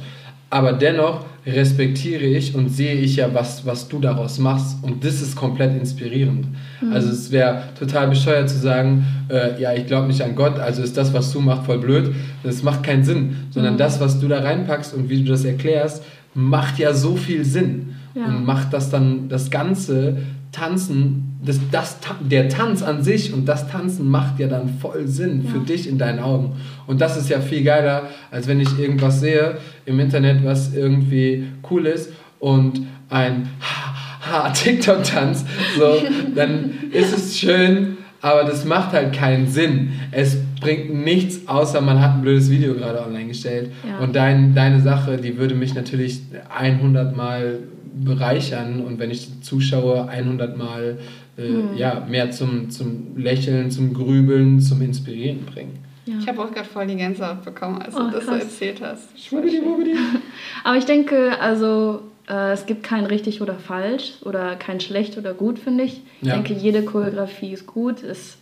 aber dennoch respektiere ich und sehe ich ja, was, was du daraus machst und das ist komplett inspirierend. Also es wäre total bescheuert zu sagen, äh, ja, ich glaube nicht an Gott, also ist das, was du machst, voll blöd. Das macht keinen Sinn, sondern das, was du da reinpackst und wie du das erklärst, macht ja so viel Sinn Ja. und macht das dann das ganze Tanzen, das, das, der Tanz an sich und das Tanzen macht ja dann voll Sinn für Ja. dich in deinen Augen. Und das ist ja viel geiler, als wenn ich irgendwas sehe im Internet, was irgendwie cool ist und ein TikTok-Tanz, so, dann ist es schön, aber das macht halt keinen Sinn. Es bringt nichts, außer man hat ein blödes Video gerade online gestellt. Ja. Und dein, deine Sache, die würde mich natürlich 100 Mal bereichern und wenn ich zuschaue, 100 Mal äh, ja, mehr zum, zum Lächeln, zum Grübeln, zum Inspirieren bringen. ja. Ich habe auch gerade voll die Gänsehaut bekommen, als Oh, du das so erzählt hast. Aber ich denke, also äh, es gibt kein richtig oder falsch oder kein schlecht oder gut, finde ich. Ich Ja. denke, jede Choreografie ist gut. Ist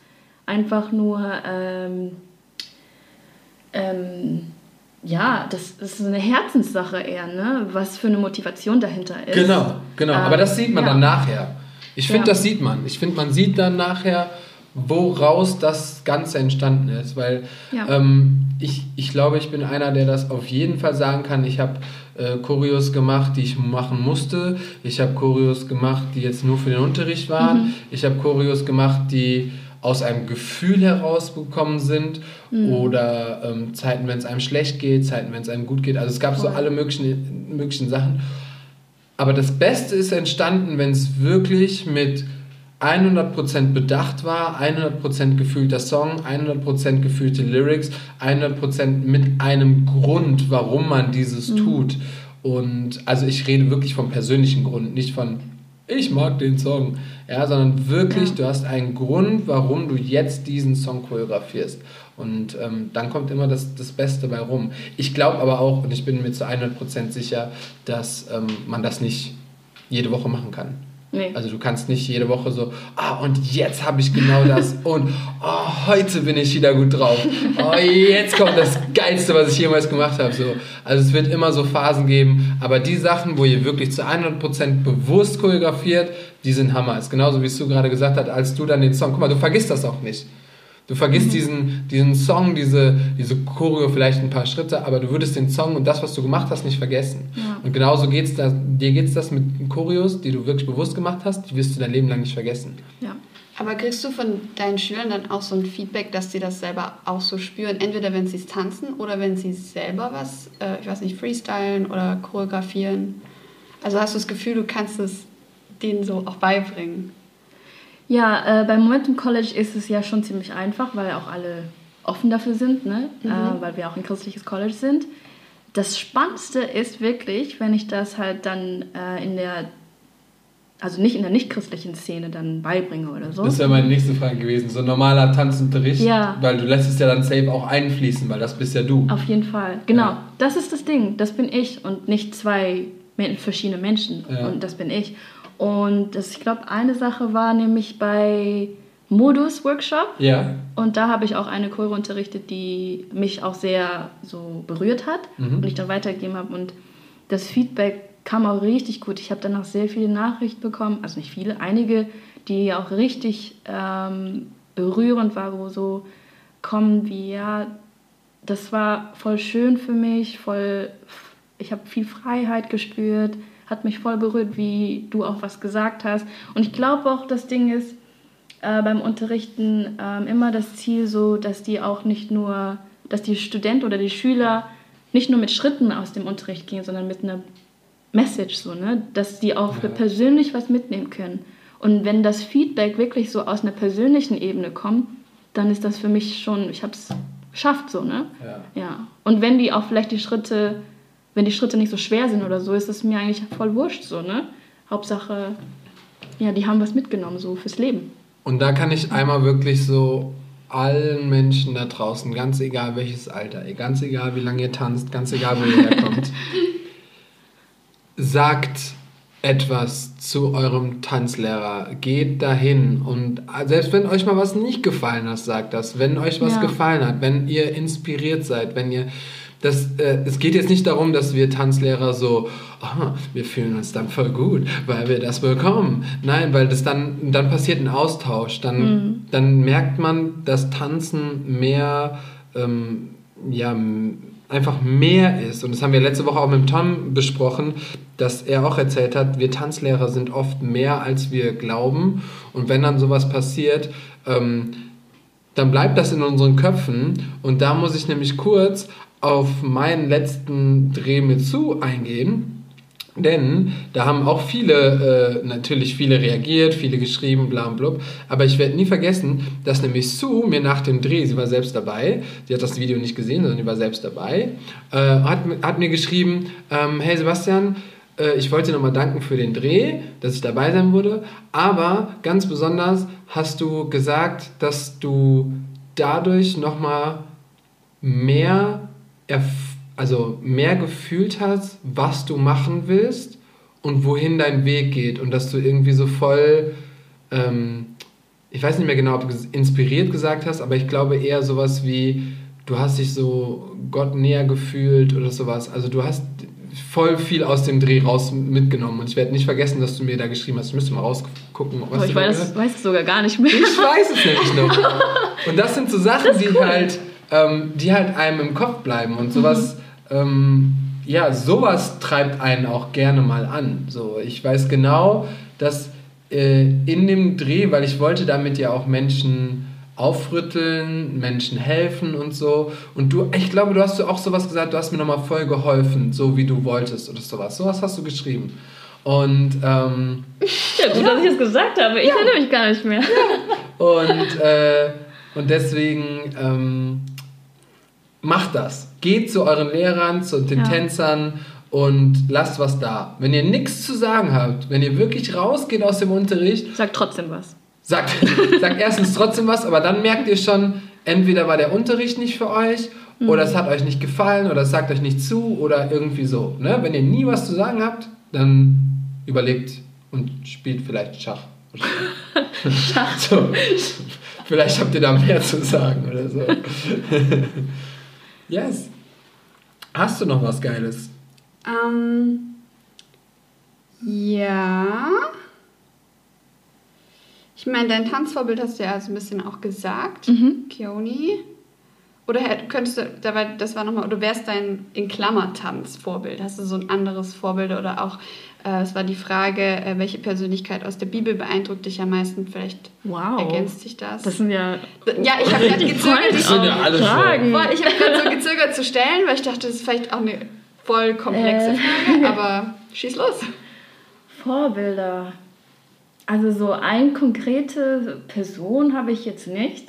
einfach nur, ähm, ähm, ja, das ist eine Herzenssache eher, ne? Was für eine Motivation dahinter ist. Genau, genau. Ähm, Aber das sieht man ja. dann nachher. Ich finde, Ja. das sieht man. Ich finde, man sieht dann nachher, woraus das Ganze entstanden ist. Weil Ja. ähm, ich, ich glaube, ich bin einer, der das auf jeden Fall sagen kann. Ich habe äh, Choreos gemacht, die ich machen musste. Ich habe Choreos gemacht, die jetzt nur für den Unterricht waren. Mhm. Ich habe Choreos gemacht, die aus einem Gefühl herausgekommen sind oder ähm, Zeiten, wenn es einem schlecht geht, Zeiten, wenn es einem gut geht. Also es gab so Voll. alle möglichen, möglichen Sachen. Aber das Beste ist entstanden, wenn es wirklich mit 100% bedacht war, 100% gefühlter Song, 100% gefühlte Lyrics, 100% mit einem Grund, warum man dieses tut. Und also ich rede wirklich vom persönlichen Grund, nicht von ich mag den Song, ja, sondern wirklich, Ja. du hast einen Grund, warum du jetzt diesen Song choreografierst. Und ähm, dann kommt immer das, das Beste bei rum. Ich glaube aber auch, und ich bin mir zu 100% sicher, dass ähm, man das nicht jede Woche machen kann. Nee. Also du kannst nicht jede Woche so, ah, und jetzt habe ich genau das und oh, heute bin ich wieder gut drauf. Oh, jetzt kommt das Geilste, was ich jemals gemacht habe. So. Also es wird immer so Phasen geben, aber die Sachen, wo ihr wirklich zu 100% bewusst choreografiert, die sind Hammer. Ist genauso, wie es du gerade gesagt hast, als du dann den Song, guck mal, du vergisst das auch nicht. Du vergisst diesen, diesen Song, diese, diese Choreo, vielleicht ein paar Schritte, aber du würdest den Song und das, was du gemacht hast, nicht vergessen. Ja. Und genauso geht's da, dir geht es das mit Choreos, die du wirklich bewusst gemacht hast, die wirst du dein Leben lang nicht vergessen. Ja. Aber kriegst du von deinen Schülern dann auch so ein Feedback, dass sie das selber auch so spüren? Entweder wenn sie es tanzen oder wenn sie selber was, äh, ich weiß nicht, freestylen oder choreografieren. Also hast du das Gefühl, du kannst es denen so auch beibringen? Ja, äh, beim Momentum College ist es ja schon ziemlich einfach, weil auch alle offen dafür sind, ne? Äh, weil wir auch ein christliches College sind. Das Spannendste ist wirklich, wenn ich das halt dann äh, in der, also nicht in der nicht-christlichen Szene dann beibringe oder so. Das wäre meine nächste Frage gewesen. So ein normaler Tanzunterricht, Ja. weil du lässt es ja dann safe auch einfließen, weil das bist ja du. Auf jeden Fall, genau. Ja. Das ist das Ding. Das bin ich und nicht zwei verschiedene Menschen. Ja. Und das bin ich. Und das, ich glaube, eine Sache war nämlich bei Modus Workshop. Ja. Und da habe ich auch eine Chore unterrichtet, die mich auch sehr so berührt hat Mhm. und ich dann weitergegeben habe. Und das Feedback kam auch richtig gut. Ich habe danach sehr viele Nachrichten bekommen, also nicht viele, einige, die auch richtig ähm, berührend waren, wo so kommen wie, ja, das war voll schön für mich, voll, ich habe viel Freiheit gespürt, hat mich voll berührt, wie du auch was gesagt hast. Und ich glaube auch, das Ding ist, äh, beim Unterrichten ähm, immer das Ziel so, dass die auch nicht nur, dass die Student oder die Schüler nicht nur mit Schritten aus dem Unterricht gehen, sondern mit einer Message so, ne? Dass die auch Ja. persönlich was mitnehmen können. Und wenn das Feedback wirklich so aus einer persönlichen Ebene kommt, dann ist das für mich schon, ich habe es geschafft so, ne? Ja. Ja. Und wenn die auch vielleicht die Schritte, wenn die Schritte nicht so schwer sind oder so, ist es mir eigentlich voll wurscht so, ne? Hauptsache, ja, die haben was mitgenommen so fürs Leben. Und da kann ich einmal wirklich so allen Menschen da draußen, ganz egal welches Alter, ganz egal wie lange ihr tanzt, ganz egal wo ihr herkommt, sagt etwas zu eurem Tanzlehrer. Geht dahin und selbst wenn euch mal was nicht gefallen hat, sagt das. Wenn euch was Ja. gefallen hat, wenn ihr inspiriert seid, wenn ihr das, äh, es geht jetzt nicht darum, dass wir Tanzlehrer so, ah, wir fühlen uns dann voll gut, weil wir das bekommen. Nein, weil das dann, dann passiert ein Austausch. Dann, dann merkt man, dass Tanzen mehr, ähm, ja, einfach mehr ist. Und das haben wir letzte Woche auch mit Tom besprochen, dass er auch erzählt hat, wir Tanzlehrer sind oft mehr, als wir glauben. Und wenn dann sowas passiert, ähm, dann bleibt das in unseren Köpfen. Und da muss ich nämlich kurz auf meinen letzten Dreh mit zu eingehen. Denn da haben auch viele, äh, natürlich viele reagiert, viele geschrieben, bla und blub. Aber ich werde nie vergessen, dass nämlich Sue mir nach dem Dreh, sie war selbst dabei, sie hat das Video nicht gesehen, sondern sie war selbst dabei, äh, hat, hat mir geschrieben, ähm, hey Sebastian, äh, ich wollte dir nochmal danken für den Dreh, dass ich dabei sein wurde, aber ganz besonders hast du gesagt, dass du dadurch nochmal mehr, also mehr gefühlt hast, was du machen willst und wohin dein Weg geht und dass du irgendwie so voll, ähm, ich weiß nicht mehr genau, ob du inspiriert gesagt hast, aber ich glaube eher sowas wie, du hast dich so Gott näher gefühlt oder sowas. Also du hast voll viel aus dem Dreh raus mitgenommen und ich werde nicht vergessen, dass du mir da geschrieben hast. Ich müsste mal rausgucken, was du ich weiß, weiß es sogar gar nicht mehr. ich weiß es nämlich noch. Und das sind so Sachen, die halt, ähm, die halt einem im Kopf bleiben und sowas. Ähm, ja, sowas treibt einen auch gerne mal an. So, ich weiß genau, dass äh, in dem Dreh, weil ich wollte damit ja auch Menschen aufrütteln, Menschen helfen und so. Und du, ich glaube, du hast auch sowas gesagt, du hast mir nochmal voll geholfen, so wie du wolltest oder sowas. Sowas hast du geschrieben. Und ähm, ja, gut, dass ich es gesagt habe. Ich erinnere mich gar nicht mehr. und, äh, und deswegen ähm, macht das. Geht zu euren Lehrern, zu den Ja. Tänzern und lasst was da. Wenn ihr nichts zu sagen habt, wenn ihr wirklich rausgeht aus dem Unterricht, Sag trotzdem was. sagt, sagt erstens trotzdem was, aber dann merkt ihr schon, entweder war der Unterricht nicht für euch oder es hat euch nicht gefallen oder es sagt euch nicht zu oder irgendwie so. Ne? Wenn ihr nie was zu sagen habt, dann überlegt und spielt vielleicht Schach. Schach. So. Vielleicht habt ihr da mehr zu sagen oder so. Yes. Hast du noch was Geiles? Ähm, ja. Ich meine, dein Tanzvorbild hast du ja so ein bisschen auch gesagt, Mhm. Kioni. Oder könntest du, dabei, das war nochmal, du wärst dein in Klammer Tanzvorbild. Hast du so ein anderes Vorbild oder auch, äh, es war die Frage, äh, welche Persönlichkeit aus der Bibel beeindruckt dich am meisten? Vielleicht Wow. ergänzt sich das. Das sind ja ja, ich habe gerade gezögert, dich sind ja alle Fragen. Voll, ich habe gerade so gezögert zu stellen, weil ich dachte, das ist vielleicht auch eine voll komplexe Äh. Frage, aber schieß los. Vorbilder. Also so eine konkrete Person habe ich jetzt nicht,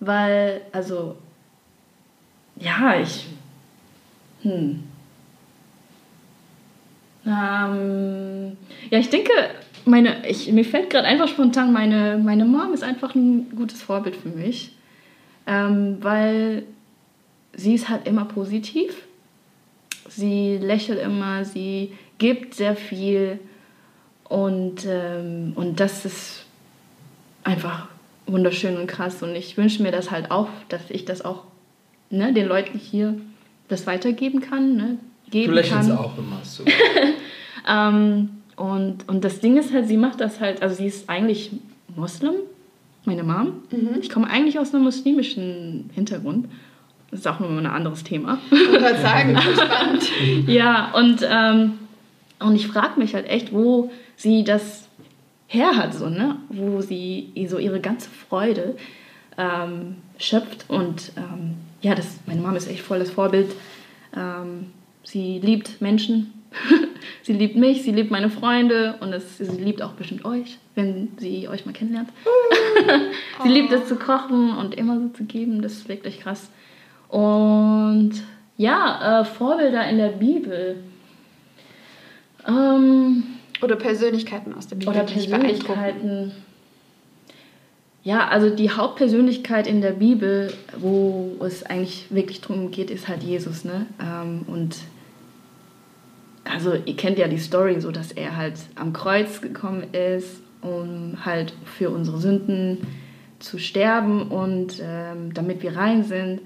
weil, also, ja, ich, hm. Ähm, ja, ich denke, meine, ich, mir fällt gerade einfach spontan, meine, meine Mom ist einfach ein gutes Vorbild für mich, ähm, weil sie ist halt immer positiv. Sie lächelt immer, sie gibt sehr viel und, ähm, und das ist einfach wunderschön und krass. Und ich wünsche mir das halt auch, dass ich das auch ne, den Leuten hier das weitergeben kann. Ne, geben Du lächelst kann. auch immer so. Ähm, und, und das Ding ist halt, sie macht das halt, also sie ist eigentlich Moslem, meine Mom. Ich komme eigentlich aus einem muslimischen Hintergrund. Das ist auch nur ein anderes Thema. Ich sagen, spannend. ja, und, ähm, und ich frage mich halt echt, wo sie das her hat, so, ne? wo sie so ihre ganze Freude ähm, schöpft. Und ähm, ja, das, meine Mama ist echt voll das Vorbild. Ähm, sie liebt Menschen, sie liebt mich, sie liebt meine Freunde und es, sie liebt auch bestimmt euch, wenn sie euch mal kennenlernt. sie liebt es zu kochen und immer so zu geben, das ist wirklich krass. Und ja, äh, Vorbilder in der Bibel. Ähm, Oder Persönlichkeiten aus der Bibel, oder. Persönlichkeiten. Ja, also die Hauptpersönlichkeit in der Bibel, wo es eigentlich wirklich darum geht, ist halt Jesus, ne? Ähm, und also ihr kennt ja die Story, so dass er halt am Kreuz gekommen ist, um halt für unsere Sünden zu sterben und ähm, damit wir rein sind.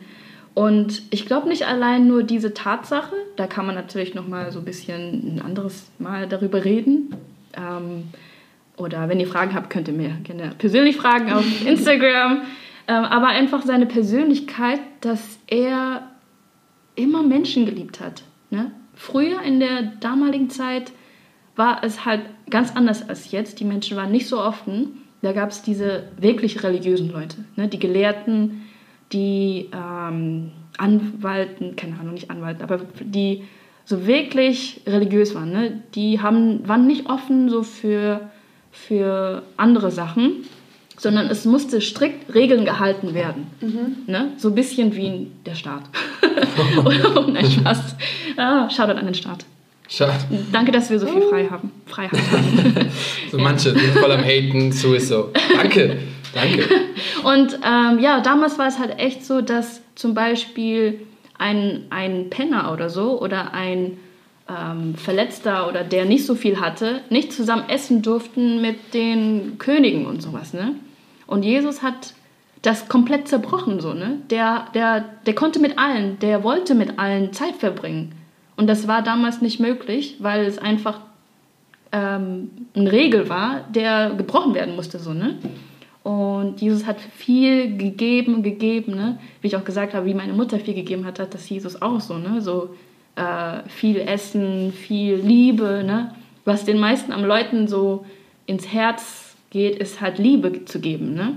Und ich glaube nicht allein nur diese Tatsache, da kann man natürlich noch mal so ein bisschen ein anderes Mal darüber reden. Ähm, oder wenn ihr Fragen habt, könnt ihr mir gerne persönlich fragen auf Instagram. Ähm, aber einfach seine Persönlichkeit, dass er immer Menschen geliebt hat. Ne? Früher in der damaligen Zeit war es halt ganz anders als jetzt. Die Menschen waren nicht so offen. Da gab es diese wirklich religiösen Leute, ne? die Gelehrten, die ähm, Anwalten, keine Ahnung, nicht Anwalten, aber die so wirklich religiös waren. Ne? Die haben, waren nicht offen so für, für andere Sachen, sondern es musste strikt Regeln gehalten werden. Ne? So ein bisschen wie der Staat. Oder Spaß. Ah, Shoutout an den Staat. Schade. Danke, dass wir so viel frei haben. Freiheit haben. So manche sind voll am Haten, sowieso. Danke, danke. Und ähm, ja, damals war es halt echt so, dass zum Beispiel ein, ein Penner oder so oder ein ähm, Verletzter oder der nicht so viel hatte, nicht zusammen essen durften mit den Königen und sowas, ne? Und Jesus hat das komplett zerbrochen, so, ne? Der, der, der konnte mit allen, der wollte mit allen Zeit verbringen. Und das war damals nicht möglich, weil es einfach ähm, eine Regel war, der gebrochen werden musste, so, ne? Und Jesus hat viel gegeben, gegeben, ne? Wie ich auch gesagt habe, wie meine Mutter viel gegeben hat, hat das Jesus auch so, ne? So äh, viel Essen, viel Liebe, ne? Was den meisten am Leuten so ins Herz geht, ist halt Liebe zu geben, ne?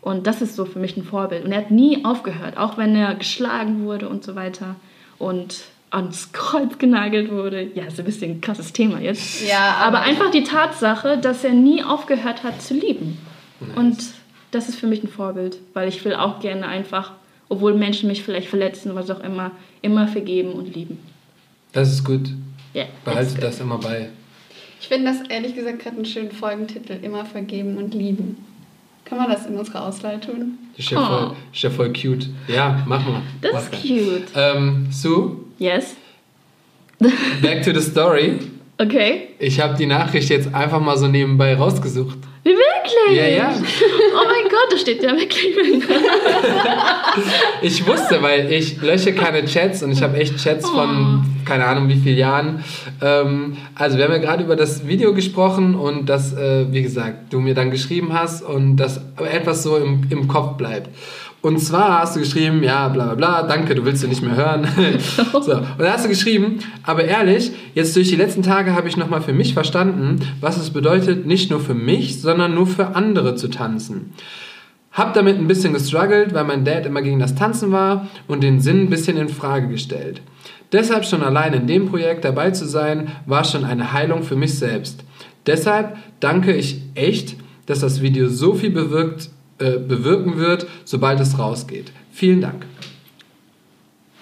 Und das ist so für mich ein Vorbild. Und er hat nie aufgehört, auch wenn er geschlagen wurde und so weiter. Und ans Kreuz genagelt wurde. Ja, ist ein bisschen ein krasses Thema jetzt. Ja, aber, aber- einfach die Tatsache, dass er nie aufgehört hat zu lieben. Nice. Und das ist für mich ein Vorbild, weil ich will auch gerne einfach, obwohl Menschen mich vielleicht verletzen, was auch immer, immer vergeben und lieben. Das ist gut. Ja, Behalte das immer bei. Ich finde das ehrlich gesagt gerade einen schönen Folgentitel. Immer vergeben und lieben. Kann man das in unserer Auswahl tun? Ist ja, voll, Oh. ist ja voll cute. Ja, mach mal. Das Mach ist mal. cute. Ähm, Sue, Yes. back to the story. Okay. Ich habe die Nachricht jetzt einfach mal so nebenbei rausgesucht. Wie wirklich? Ja, ja. Oh mein Gott, da steht ja wirklich. Ich wusste, weil ich lösche keine Chats und ich habe echt Chats von keine Ahnung wie vielen Jahren. Ähm, also wir haben ja gerade über das Video gesprochen und das, äh, wie gesagt, du mir dann geschrieben hast und das etwas so im, im Kopf bleibt. Und zwar hast du geschrieben, ja, bla bla bla, danke, du willst du nicht mehr hören. so. Und da hast du geschrieben, aber ehrlich, jetzt durch die letzten Tage habe ich nochmal für mich verstanden, was es bedeutet, nicht nur für mich, sondern nur für andere zu tanzen. Hab damit ein bisschen gestruggelt, weil mein Dad immer gegen das Tanzen war und den Sinn ein bisschen in Frage gestellt. Deshalb schon allein in dem Projekt dabei zu sein, war schon eine Heilung für mich selbst. Deshalb danke ich echt, dass das Video so viel bewirkt, äh, bewirken wird, sobald es rausgeht. Vielen Dank.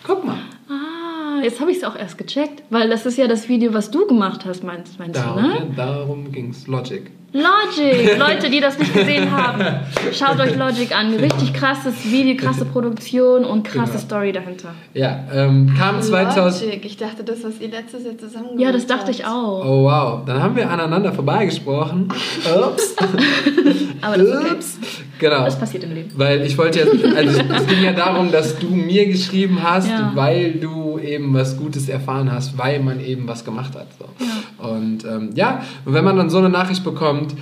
Guck mal. Ah, jetzt habe ich es auch erst gecheckt, weil das ist ja das Video, was du gemacht hast, meinst, meinst du, Darum, ne? darum ging's. Logic. Logic, Leute, die das nicht gesehen haben, schaut euch Logic an. Richtig krasses Video, krasse Produktion und krasse Genau. Story dahinter. Ja, ähm, kam 2000. Logic. Ich dachte, das, was ihr letztes Jahr zusammen Ja, das dachte ich auch. Oh wow, dann haben wir aneinander vorbeigesprochen. Ups. Aber das okay. Ups. Genau. Das passiert im Leben. Weil ich wollte jetzt, also es ging ja darum, dass du mir geschrieben hast, Ja. weil du eben was Gutes erfahren hast, weil man eben was gemacht hat. So. Und ähm, ja, und wenn man dann so eine Nachricht bekommt,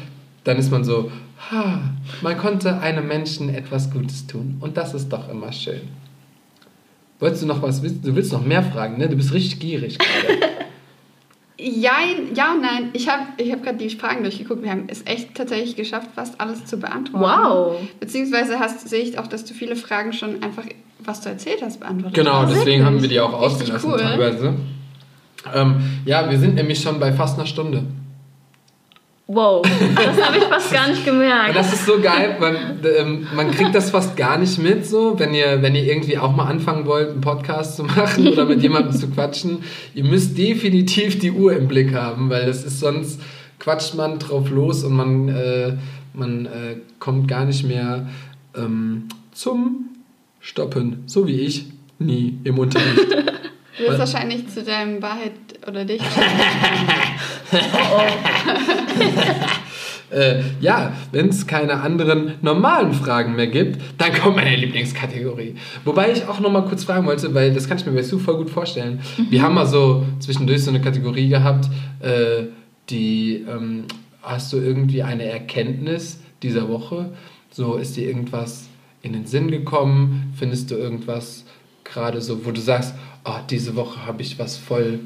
dann ist man so, ha, man konnte einem Menschen etwas Gutes tun. Und das ist doch immer schön. Wolltest du noch was wissen? Du willst noch mehr fragen, ne? Du bist richtig gierig gerade. Ja, ja und nein. Ich habe ich hab gerade die Fragen durchgeguckt. Wir haben es echt tatsächlich geschafft, fast alles zu beantworten. Wow. Beziehungsweise hast, sehe ich auch, dass du viele Fragen schon einfach, was du erzählt hast, beantwortet Genau, hast. deswegen haben wir die auch ausgelassen cool. teilweise. Ähm, ja, wir sind nämlich schon bei fast einer Stunde. Wow, das habe ich fast gar nicht gemerkt. das ist so geil, man, ähm, man kriegt das fast gar nicht mit, so, wenn ihr, wenn ihr irgendwie auch mal anfangen wollt, einen Podcast zu machen oder mit jemandem zu quatschen. Ihr müsst definitiv die Uhr im Blick haben, weil das ist sonst quatscht man drauf los und man, äh, man äh, kommt gar nicht mehr ähm, zum Stoppen, so wie ich nie im Unterricht. Du wirst wahrscheinlich zu deinem Wahrheit oder dich. Äh, ja, wenn es keine anderen normalen Fragen mehr gibt, dann kommt meine Lieblingskategorie. Wobei ich auch noch mal kurz fragen wollte, weil das kann ich mir bei Sue voll gut vorstellen. Wir haben mal so zwischendurch so eine Kategorie gehabt, äh, die ähm, hast du irgendwie eine Erkenntnis dieser Woche? So ist dir irgendwas in den Sinn gekommen? Findest du irgendwas gerade so, wo du sagst, oh, diese Woche habe ich was voll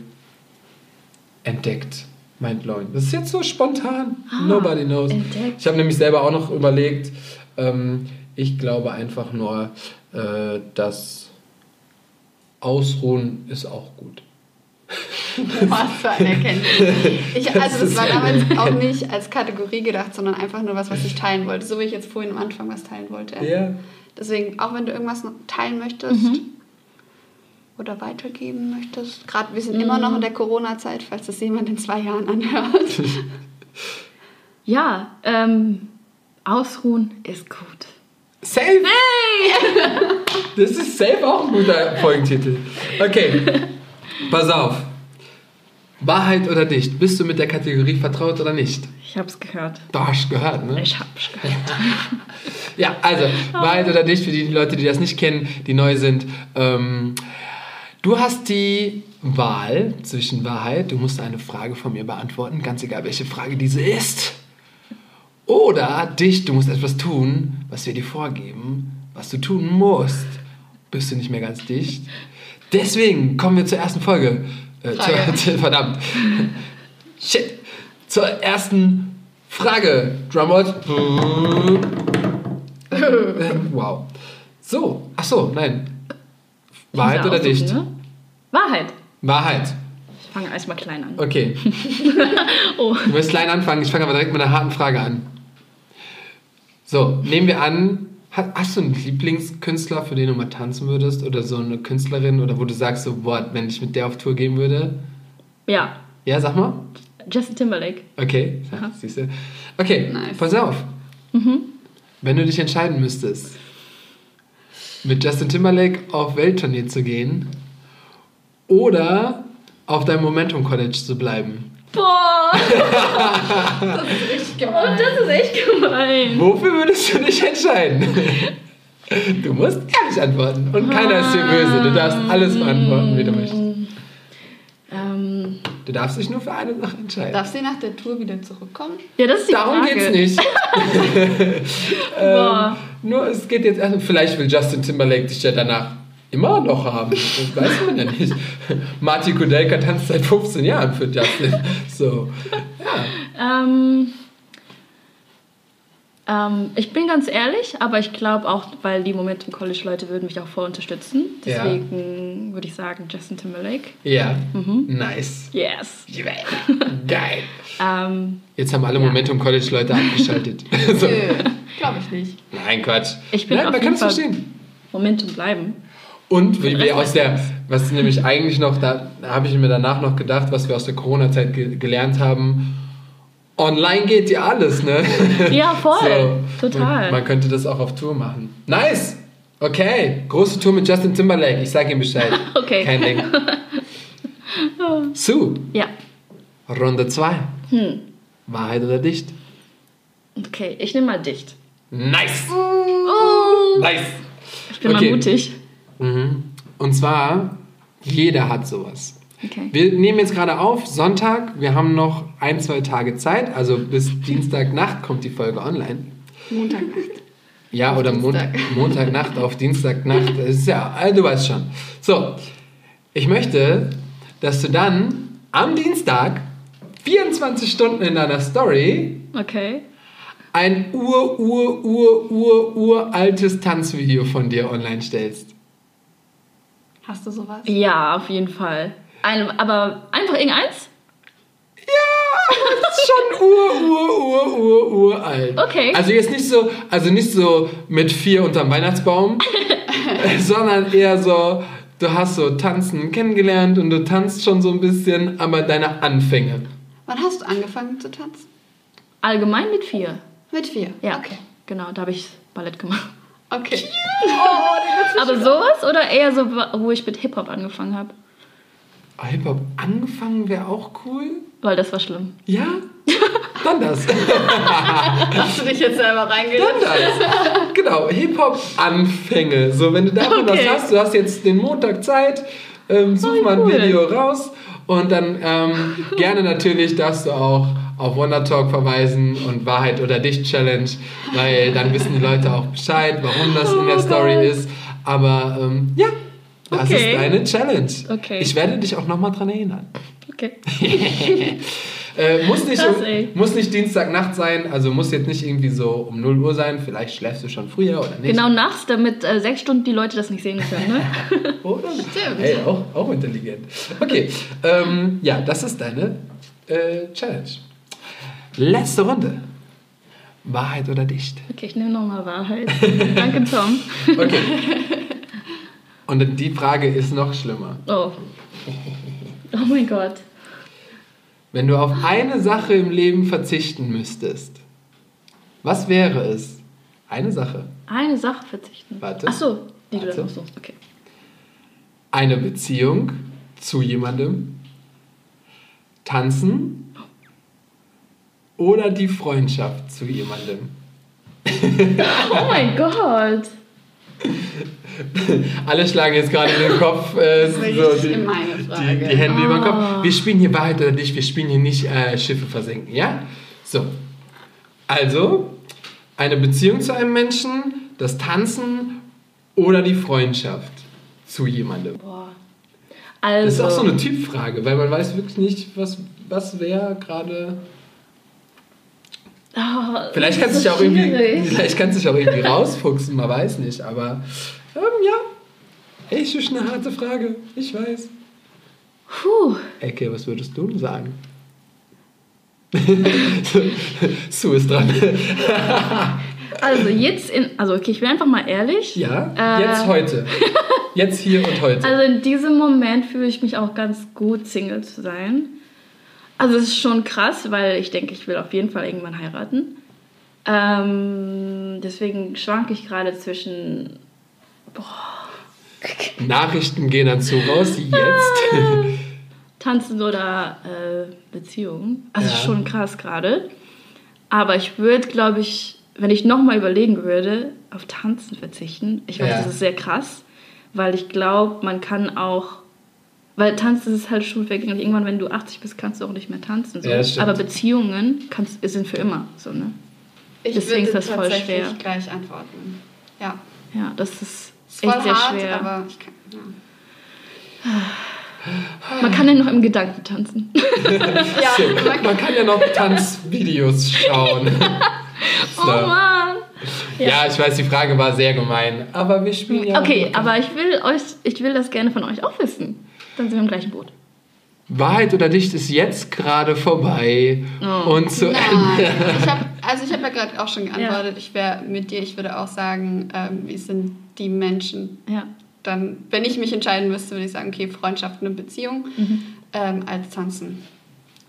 entdeckt. Mindblowing. Das ist jetzt so spontan. Nobody knows. entdeckt. Ich habe nämlich selber auch noch überlegt, ähm, ich glaube einfach nur, äh, dass Ausruhen ist auch gut. Was für eine Erkenntnis. Ich, also das war damals auch nicht als Kategorie gedacht, sondern einfach nur was, was ich teilen wollte. So wie ich jetzt vorhin am Anfang was teilen wollte. Ja. Deswegen, auch wenn du irgendwas noch teilen möchtest Mhm. Oder weitergeben möchtest. Gerade wir sind immer noch in der Corona-Zeit, falls das jemand in zwei Jahren anhört. Ja, ähm, ausruhen ist gut. Safe! Das ist safe auch ein guter Folgentitel. Okay, pass auf. Wahrheit oder nicht? Bist du mit der Kategorie vertraut oder nicht? Ich hab's gehört. Du hast gehört, ne? Ich hab's gehört. Ja, also, Wahrheit oder nicht, für die Leute, die das nicht kennen, die neu sind. Ähm, du hast die Wahl zwischen Wahrheit, du musst eine Frage von mir beantworten, ganz egal welche Frage diese ist. Oder dich, du musst etwas tun, was wir dir vorgeben, was du tun musst. Bist du nicht mehr ganz dicht? Deswegen kommen wir zur ersten Folge. Äh, zur, verdammt. Shit. Zur ersten Frage. Drumroll. Okay. wow. So, ach so, nein. Wahrheit oder ja dicht? aussuchen, Ne? Wahrheit. Wahrheit. Ich fange erstmal klein an. Okay. Oh. Du wirst klein anfangen. Ich fange aber direkt mit einer harten Frage an. So, nehmen wir an, ha- hast du einen Lieblingskünstler, für den du mal tanzen würdest? Oder so eine Künstlerin? Oder wo du sagst, so, boah, wenn ich mit der auf Tour gehen würde? Ja, Ja, sag mal. Justin Timberlake. Okay, siehst du. Okay, Nice. pass auf. Wenn du dich entscheiden müsstest, mit Justin Timberlake auf Welttournee zu gehen oder auf deinem Momentum College zu bleiben, Boah, Richtig oh, das ist echt gemein. wofür würdest du dich entscheiden? Du musst ehrlich antworten und keiner ist hier böse. Du darfst alles beantworten, wie du möchtest. Ähm, Du darfst dich nur für eine Sache entscheiden. Darf sie nach der Tour wieder zurückkommen? ja, das ist die Darum Frage. geht's nicht. Boah. Nur es geht jetzt erst, vielleicht will Justin Timberlake dich ja danach immer noch haben. Das weiß man ja nicht. Martin Kudelka tanzt seit 15 Jahren für Justin. So. Ja. Ähm, ähm, ich bin ganz ehrlich, aber ich glaube auch, weil die Momentum College Leute würden mich auch voll unterstützen. Ja. Deswegen würde ich sagen Justin Timberlake. Ja. Nice. Yes. Geil. Ähm, Jetzt haben alle Ja. Momentum College Leute abgeschaltet. so. Glaube ich nicht. Nein, Quatsch. Ich bin Nein, auf man kann es verstehen. Momentum bleiben. Und wie wir aus der, was nämlich eigentlich noch, da, da habe ich mir danach noch gedacht, was wir aus der Corona-Zeit ge gelernt haben. Online geht ja alles, ne? Ja, voll. Total. Man, man könnte das auch auf Tour machen. Nice! Okay, große Tour mit Justin Timberlake. Ich sage ihm Bescheid. Okay. Kein Ding. Sue, Ja. Runde 2. Hm. Wahrheit oder dicht? Okay, ich nehme mal dicht. Nice! Oh, Nice! ich bin Okay. mal mutig. Mhm. Und zwar, jeder hat sowas. Okay. Wir nehmen jetzt gerade auf, Sonntag. Wir haben noch ein, zwei Tage Zeit. Also bis Dienstagnacht kommt die Folge online. Montagnacht. Ja, oder Mon Dienstag. Montagnacht auf Dienstagnacht. Das ist ja, also du weißt schon. So, ich möchte, dass du dann am Dienstag 24 Stunden in deiner Story Okay. ein ur, ur, ur, ur, uraltes Tanzvideo von dir online stellst. Hast du sowas? Ja, auf jeden Fall. Ein, aber einfach irgendeins? Das ist schon ur, ur, ur, ur, uralt. Okay. Also jetzt nicht so, also nicht so mit vier unterm Weihnachtsbaum, sondern eher so, du hast so Tanzen kennengelernt und du tanzt schon so ein bisschen, aber deine Anfänge. Wann hast du angefangen zu tanzen? Allgemein mit vier. Mit vier. Ja. Okay. Genau, da habe ich Ballett gemacht. Okay. Aber sowas oder eher so, wo ich mit Hip-Hop angefangen habe? Ah, Hip-Hop angefangen wäre auch cool. Weil das war schlimm. Ja? Dann das. Hast du dich jetzt selber Dann reingelegt? das. Genau, Hip-Hop-Anfänge. So, wenn du davon Okay. was hast, du hast jetzt den Montag Zeit, ähm, such Oh, mal ein cool. Video raus und dann ähm, gerne natürlich darfst du auch auf Wonder Talk verweisen und Wahrheit oder Dicht Challenge, weil dann wissen die Leute auch Bescheid, warum das in der Oh Story Gott. ist. Aber ähm, ja, das Okay. ist deine Challenge. Okay. Ich werde dich auch nochmal dran erinnern. Okay. Äh, muss, nicht, Krass, muss nicht Dienstagnacht sein, also muss jetzt nicht irgendwie so um 0 Uhr sein. Vielleicht schläfst du schon früher oder nicht. Genau nachts, damit äh, sechs Stunden die Leute das nicht sehen können. Ne? Oder? Stimmt. Hey, auch, auch intelligent. Okay, ähm, ja, das ist deine äh, Challenge. Letzte Runde. Wahrheit oder Dicht? Okay, ich nehme nochmal Wahrheit. Danke, Tom. Okay. Und die Frage ist noch schlimmer. Oh. Oh mein Gott. Wenn du auf eine Sache im Leben verzichten müsstest, was wäre es? Eine Sache. Eine Sache verzichten. Warte. Ach so, die du Warte. dann noch suchst. Okay. Eine Beziehung zu jemandem, tanzen oder die Freundschaft zu jemandem. Oh mein Gott. Alle schlagen jetzt gerade den Kopf, äh, Das ist so die, gemeine die, Frage. die Hände über den Kopf. Ah. Wir spielen hier Wahrheit oder nicht, wir spielen hier nicht äh, Schiffe versenken, ja? So. Also, eine Beziehung zu einem Menschen, das Tanzen oder die Freundschaft zu jemandem. Boah. Das ist Also. auch so eine Typfrage, weil man weiß wirklich nicht, was, was wer gerade. Oh, Vielleicht kannst du dich auch irgendwie, vielleicht kannst du dich auch irgendwie rausfuchsen, man weiß nicht. Aber ähm, ja, echt ist eine harte Frage. Ich weiß. Puh. Ecke, was würdest du sagen? Sue ist dran. Also jetzt in, also okay, ich bin einfach mal ehrlich. Ja, Äh. jetzt heute. Jetzt hier und heute. Also in diesem Moment fühle ich mich auch ganz gut, Single zu sein. Also es ist schon krass, weil ich denke, ich will auf jeden Fall irgendwann heiraten. Ähm, deswegen schwanke ich gerade zwischen Nachrichten gehen dann zu raus. Jetzt. Tanzen oder äh, Beziehung. Also Ja. schon krass gerade. Aber ich würde, glaube ich, wenn ich nochmal überlegen würde, auf Tanzen verzichten. Ich weiß, Ja. das ist sehr krass, weil ich glaube, man kann auch, weil Tanzen ist halt schon vergänglich. Irgendwann, wenn du 80 bist, kannst du auch nicht mehr tanzen. So. Ja. Aber Beziehungen kannst, sind für immer. So, ne? Ich Deswegen würde ist das voll tatsächlich schwer. gleich antworten. Ja. Ja, das ist Ist voll echt sehr hart, schwer. aber ich kann. Ja. Man kann ja noch im Gedanken tanzen. Ja, man kann ja noch Tanzvideos schauen. Oh Mann! Ja. ich weiß, die Frage war sehr gemein. Aber wir spielen ja. Okay, aber ich will euch, ich will das gerne von euch auch wissen. Dann sind wir im gleichen Boot. Wahrheit oder Dicht ist jetzt gerade vorbei. Oh. Und zu Nein. Ende. Ich hab, also ich habe ja gerade auch schon geantwortet. Ich wäre mit dir, ich würde auch sagen, ähm, wie sind die Menschen Ja. dann, wenn ich mich entscheiden müsste, würde ich sagen, okay, Freundschaft und Beziehung Mhm. ähm, als Tanzen.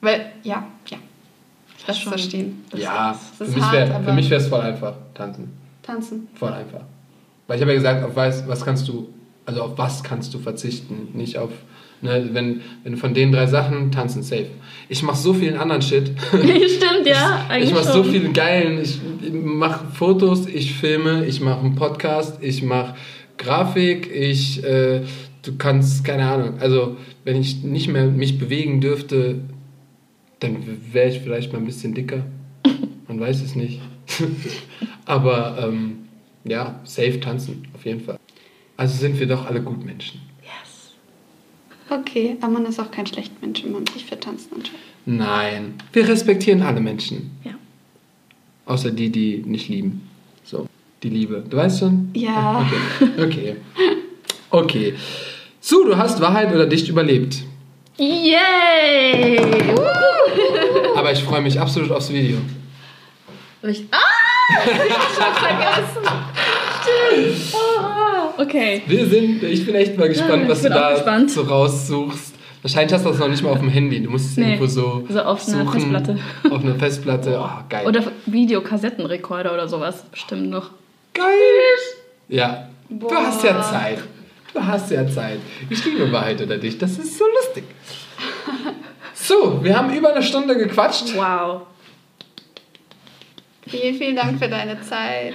Weil, ja, ja. Es Schon. so stehen. Das Ja, ist- für das ist mich hart, wäre aber- es voll einfach. Tanzen. Tanzen. Voll einfach. Weil ich habe ja gesagt, auf was, was kannst du, also auf was kannst du verzichten, nicht auf, ne, wenn, wenn du von den drei Sachen tanzen, safe. Ich mache so vielen anderen Shit. Stimmt, ja. Eigentlich ich mache so viele geilen, ich mache Fotos, ich filme, ich mache einen Podcast, ich mache Grafik, ich, äh, du kannst, keine Ahnung, also wenn ich nicht mehr mich bewegen dürfte, dann wäre ich vielleicht mal ein bisschen dicker. Man weiß es nicht. Aber ähm, ja, safe tanzen, auf jeden Fall. Also sind wir doch alle Gutmenschen. Yes. Okay, aber man ist auch kein schlechter Mensch, wenn man sich für Tanzen entscheidet. Nein, wir respektieren alle Menschen. Ja. Außer die, die nicht lieben. So, die Liebe. Du weißt schon? Ja. Okay. Okay. Okay. So, du hast Wahrheit oder Dicht überlebt. Yay! Aber ich freue mich absolut aufs Video. Ich, ah! Ich hab's vergessen. Stimmt. Okay. Wir sind, ich bin echt mal gespannt, Ja, was du da gespannt. so raussuchst. Wahrscheinlich hast du das noch nicht mal auf dem Handy. Du musst es Nee, irgendwo so, so auf einer suchen. Festplatte. Auf einer Festplatte. Oh, geil. Oder Videokassettenrekorder oder sowas. Bestimmt noch. geil. Ja. Du Boah. hast ja Zeit. Du hast ja Zeit. Ich liebe Wahrheit oder Dicht. Das ist so lustig. So, wir haben über eine Stunde gequatscht. Wow. Vielen, vielen Dank für deine Zeit.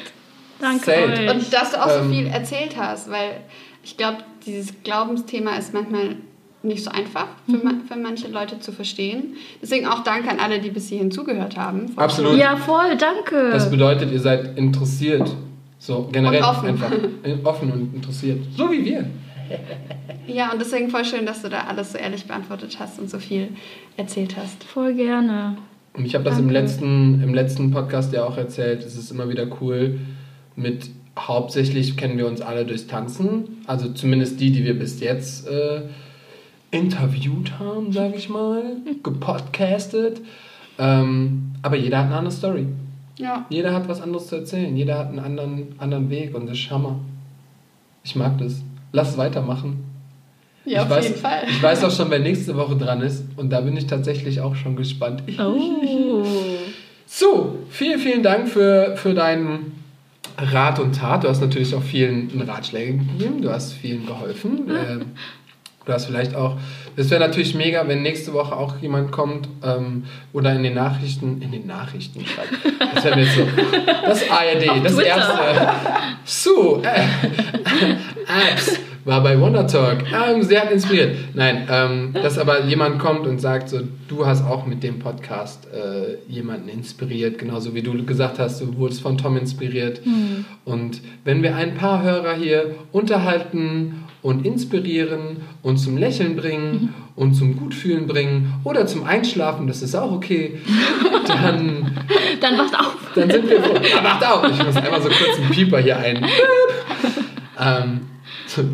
Danke. Und dass du auch so Ähm, viel erzählt hast, weil ich glaube, dieses Glaubensthema ist manchmal nicht so einfach für, Mhm. ma für manche Leute zu verstehen. Deswegen auch Danke an alle, die bis hierhin zugehört haben. Voll Absolut. ja, voll, danke. Das bedeutet, ihr seid interessiert. So generell Und offen. einfach. Äh, Offen und interessiert. So wie wir. Ja, und deswegen voll schön, dass du da alles so ehrlich beantwortet hast und so viel erzählt hast. voll gerne. Und ich habe das im letzten, im letzten Podcast ja auch erzählt. Es ist immer wieder cool. Mit hauptsächlich kennen wir uns alle durchs Tanzen. Also zumindest die, die wir bis jetzt äh, interviewt haben, sage ich mal. Gepodcastet. Ähm, aber jeder hat eine andere Story. Ja. Jeder hat was anderes zu erzählen. Jeder hat einen anderen, anderen Weg und das ist Hammer. Ich mag das. Lass es weitermachen. Ja, ich auf weiß, jeden Fall. Ich weiß auch schon, wer nächste Woche dran ist und da bin ich tatsächlich auch schon gespannt. Oh. So, vielen, vielen Dank für, für deinen Rat und Tat. Du hast natürlich auch vielen Ratschläge gegeben, du hast vielen geholfen. Ähm, du hast vielleicht auch, es wäre natürlich mega, wenn nächste Woche auch jemand kommt ähm, oder in den Nachrichten, in den Nachrichten schreibt. Das wäre mir jetzt so. Das ARD, das Twitter. erste. So, äh, Apps war bei Wonder Talk. Ähm, sehr hat inspiriert. Nein, ähm, dass aber jemand kommt und sagt, so, du hast auch mit dem Podcast äh, jemanden inspiriert, genauso wie du gesagt hast, du wurdest von Tom inspiriert. Und wenn wir ein paar Hörer hier unterhalten und inspirieren und zum Lächeln bringen und zum Gutfühlen bringen oder zum Einschlafen, das ist auch okay, dann, Dann wacht auf. dann sind wir froh. Macht auf! Ich muss einmal so kurz einen Pieper hier ein. Ähm,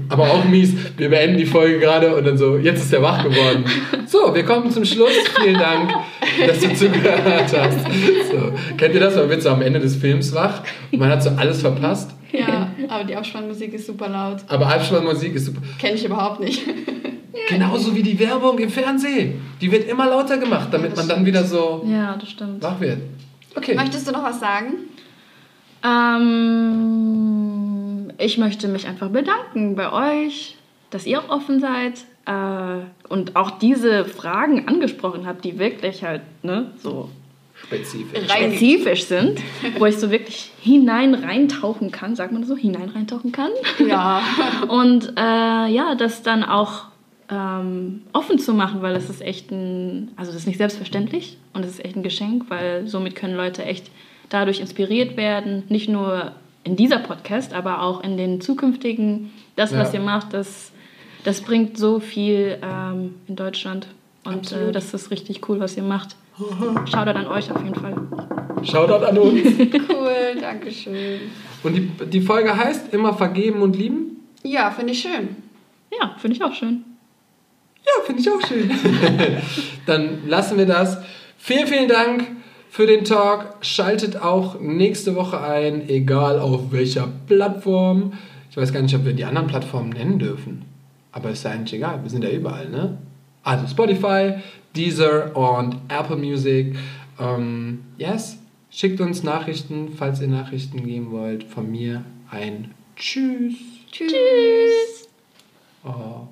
aber auch mies, wir beenden die Folge gerade und dann so, jetzt ist er wach geworden. So, wir kommen zum Schluss. Vielen Dank, dass du zugehört hast. So, kennt ihr das? Man wird so am Ende des Films wach und man hat so alles verpasst. Ja, aber die Abspannmusik ist super laut. Aber Abspannmusik ist super. Kenne ich überhaupt nicht. Genauso wie die Werbung im Fernsehen. Die wird immer lauter gemacht, damit Ja, man dann wieder so Ja, das stimmt. wach wird. Okay. Möchtest du noch was sagen? Ähm, ich möchte mich einfach bedanken bei euch, dass ihr offen seid äh, und auch diese Fragen angesprochen habt, die wirklich halt ne, so Spezifisch. Spezifisch sind, wo ich so wirklich hinein reintauchen kann, sagt man das so, hinein reintauchen kann. Ja. Und äh, ja, das dann auch ähm, offen zu machen, weil das ist echt ein, also das ist nicht selbstverständlich und es ist echt ein Geschenk, weil somit können Leute echt dadurch inspiriert werden, nicht nur in dieser Podcast, aber auch in den zukünftigen. Das, was Ja. ihr macht, das, das bringt so viel ähm, in Deutschland und äh, das ist richtig cool, was ihr macht. Shoutout an euch auf jeden Fall. Shoutout an uns. Cool, danke schön. Und die, die Folge heißt immer vergeben und lieben? Ja, finde ich schön. Ja, finde ich auch schön. Ja, finde ich auch schön. Dann lassen wir das. Vielen, vielen Dank für den Talk. Schaltet auch nächste Woche ein, egal auf welcher Plattform. Ich weiß gar nicht, ob wir die anderen Plattformen nennen dürfen. Aber ist ja eigentlich egal. Wir sind ja überall, ne? Also Spotify, Deezer und Apple Music. Ähm, yes. Schickt uns Nachrichten, falls ihr Nachrichten geben wollt. Von mir ein Tschüss. Tschüss. Oh.